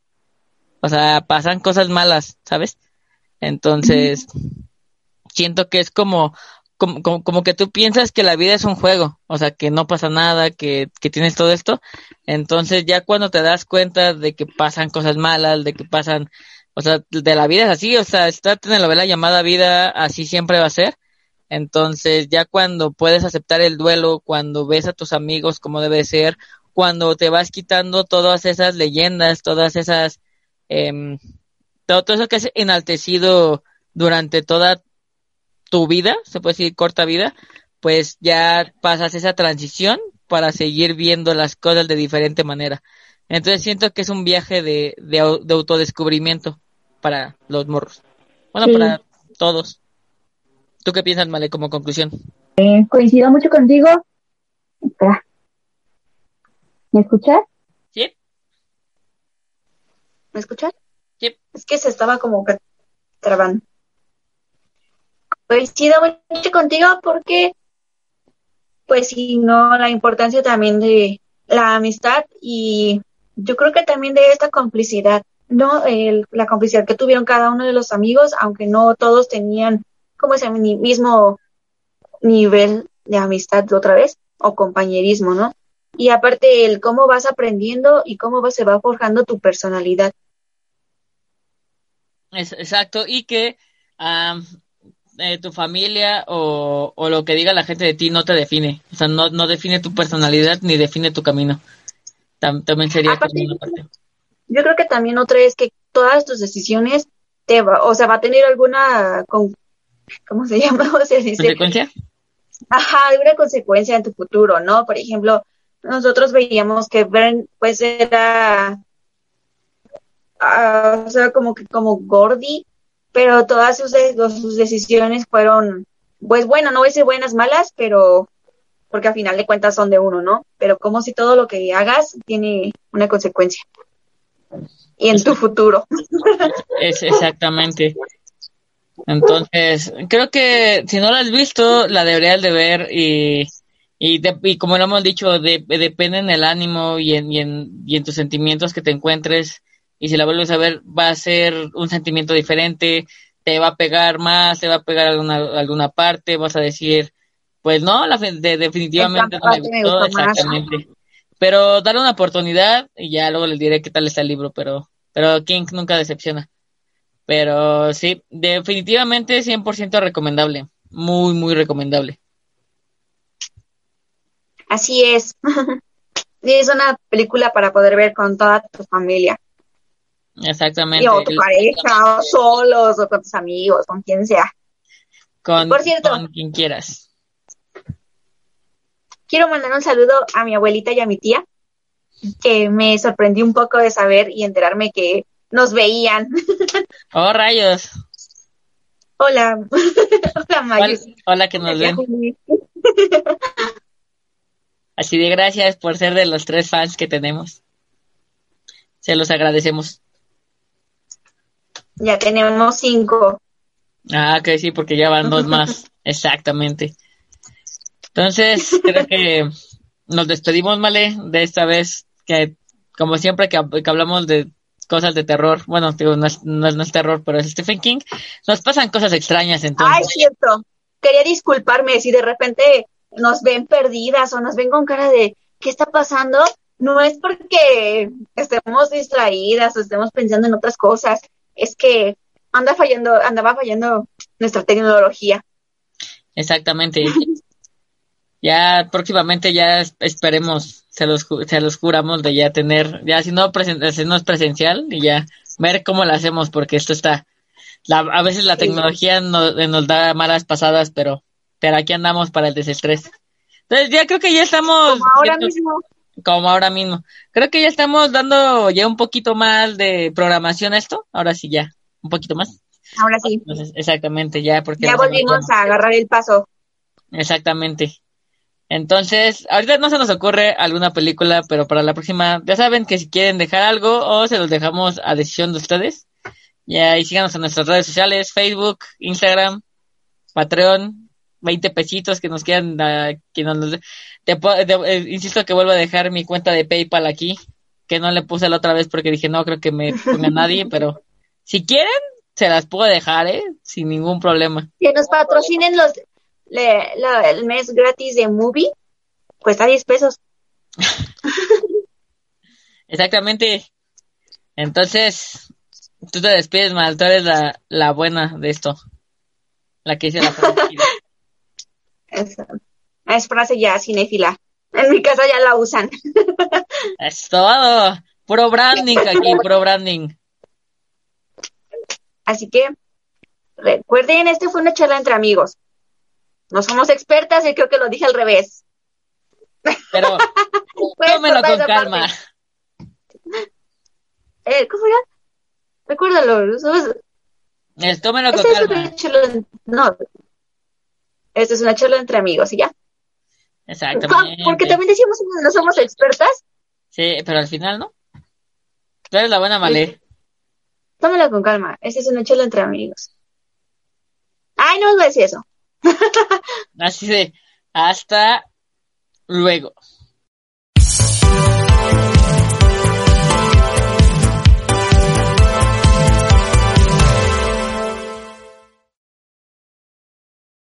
S1: O sea, pasan cosas malas, ¿sabes? Entonces, siento que es como, como, como, que tú piensas que la vida es un juego, o sea, que no pasa nada, que, que tienes todo esto. Entonces, ya cuando te das cuenta de que pasan cosas malas, de que pasan, o sea, de la vida es así, o sea, está en la novela llamada vida, así siempre va a ser. Entonces, ya cuando puedes aceptar el duelo, cuando ves a tus amigos como debe ser, cuando te vas quitando todas esas leyendas, todas esas, eh, todo, todo, eso que has enaltecido durante toda tu vida, se puede decir corta vida, pues ya pasas esa transición para seguir viendo las cosas de diferente manera. Entonces siento que es un viaje de, de, de autodescubrimiento para los morros. Bueno, sí. para todos. ¿Tú qué piensas, Male, como conclusión?
S2: Eh, coincido mucho contigo. Espera. ¿Me escuchas?
S1: Sí.
S2: ¿Me escuchas?
S1: Sí.
S2: Es que se estaba como trabando. Coincido mucho contigo porque, pues sí, no, la importancia también de la amistad y yo creo que también de esta complicidad, ¿no? El, la complicidad que tuvieron cada uno de los amigos, aunque no todos tenían como ese mismo nivel de amistad otra vez o compañerismo, ¿no? Y aparte el cómo vas aprendiendo y cómo va, se va forjando tu personalidad.
S1: Exacto, y que um, eh, tu familia o, o, lo que diga la gente de ti no te define, o sea, no, no define tu personalidad ni define tu camino. Tam, también sería
S2: aparte, una parte. Yo creo que también otra es que todas tus decisiones te va, o sea, va a tener alguna con, ¿cómo se llama? O sea, dice,
S1: ¿Consecuencia?
S2: Ajá, alguna consecuencia en tu futuro, ¿no? Por ejemplo, nosotros veíamos que Bern, pues, era, uh, o sea, como que como Gordy, pero todas sus, sus decisiones fueron, pues, bueno, no voy a decir buenas, malas, pero, porque al final de cuentas son de uno, ¿no? Pero como si todo lo que hagas tiene una consecuencia. Y en tu futuro.
S1: Es exactamente. Entonces, creo que si no la has visto, la deberías de ver y, y, de, y como lo hemos dicho, de, depende en el ánimo y en, y, en, y en tus sentimientos que te encuentres. Y si la vuelves a ver, va a ser un sentimiento diferente, te va a pegar más, te va a pegar alguna, alguna parte, vas a decir, pues no, la, de, definitivamente no me gustó, me gustó exactamente. Más. Pero dale una oportunidad y ya luego les diré qué tal está el libro, pero, pero King nunca decepciona. Pero sí, definitivamente 100% recomendable. Muy, muy recomendable.
S2: Así es. es una película para poder ver con toda tu familia.
S1: Exactamente.
S2: o tu pareja, o solos, o con tus amigos, con quien sea.
S1: Con, Por cierto, con quien quieras.
S2: Quiero mandar un saludo a mi abuelita y a mi tía, que me sorprendió un poco de saber y enterarme que nos veían.
S1: Oh, rayos.
S2: Hola. Hola, Mayu.
S1: Hola, hola, que nos ven. Así de gracias por ser de los tres fans que tenemos. Se los agradecemos.
S2: Ya tenemos cinco.
S1: Ah, que sí, porque ya van dos más. Exactamente. Entonces, creo que nos despedimos, Male, de esta vez que como siempre que, que hablamos de cosas de terror, bueno, digo, no, es, no, es, terror, pero es Stephen King, nos pasan cosas extrañas entonces.
S2: Es cierto. Quería disculparme si de repente nos ven perdidas o nos ven con cara de ¿qué está pasando? No es porque estemos distraídas o estemos pensando en otras cosas, es que anda fallando, andaba fallando nuestra tecnología.
S1: Exactamente. ya próximamente ya esperemos, se los, se los juramos de ya tener, ya si no, si no es presencial y ya ver cómo lo hacemos porque esto está, la, a veces la tecnología nos, nos da malas pasadas, pero, pero aquí andamos para el desestrés. Entonces ya creo que ya estamos...
S2: Como ahora mismo.
S1: Como ahora mismo. Creo que ya estamos dando ya un poquito más de programación a esto. Ahora sí ya, un poquito más.
S2: Ahora sí.
S1: Entonces, exactamente, ya porque...
S2: Ya volvimos a agarrar el paso.
S1: Exactamente. Entonces, ahorita no se nos ocurre alguna película, pero para la próxima, ya saben que si quieren dejar algo o se los dejamos a decisión de ustedes. Ya, y síganos en nuestras redes sociales, Facebook, Instagram, Patreon, 20 pesitos que nos quieran, que nos, eh, insisto que vuelvo a dejar mi cuenta de PayPal aquí, que no le puse la otra vez porque dije no creo que me ponga nadie, pero si quieren, se las puedo dejar, ¿eh? Sin ningún problema.
S2: Que nos patrocinen los, el mes gratis de Movie, cuesta 10 pesos.
S1: Exactamente. Entonces, tú te despides, mal, tú eres la, la buena de esto. La que dice la frase.
S2: Es frase ya cinéfila. En mi casa ya la usan.
S1: es todo. Pro branding aquí, pro branding.
S2: Así que recuerden, este fue una charla entre amigos. No somos expertas y creo que lo dije al revés.
S1: Pero tómelo con calma.
S2: Eh, ¿Cómo era? Recuérdalo.
S1: Tómelo con calma.
S2: no, esto es una charla entre amigos y ya.
S1: Exactamente.
S2: Porque también decimos que no somos expertas.
S1: Sí, pero al final no. Tú eres la buena Malé.
S2: Tómalo con calma. Esta es una charla entre amigos. Ay, no os voy a decir eso.
S1: Así de, hasta luego.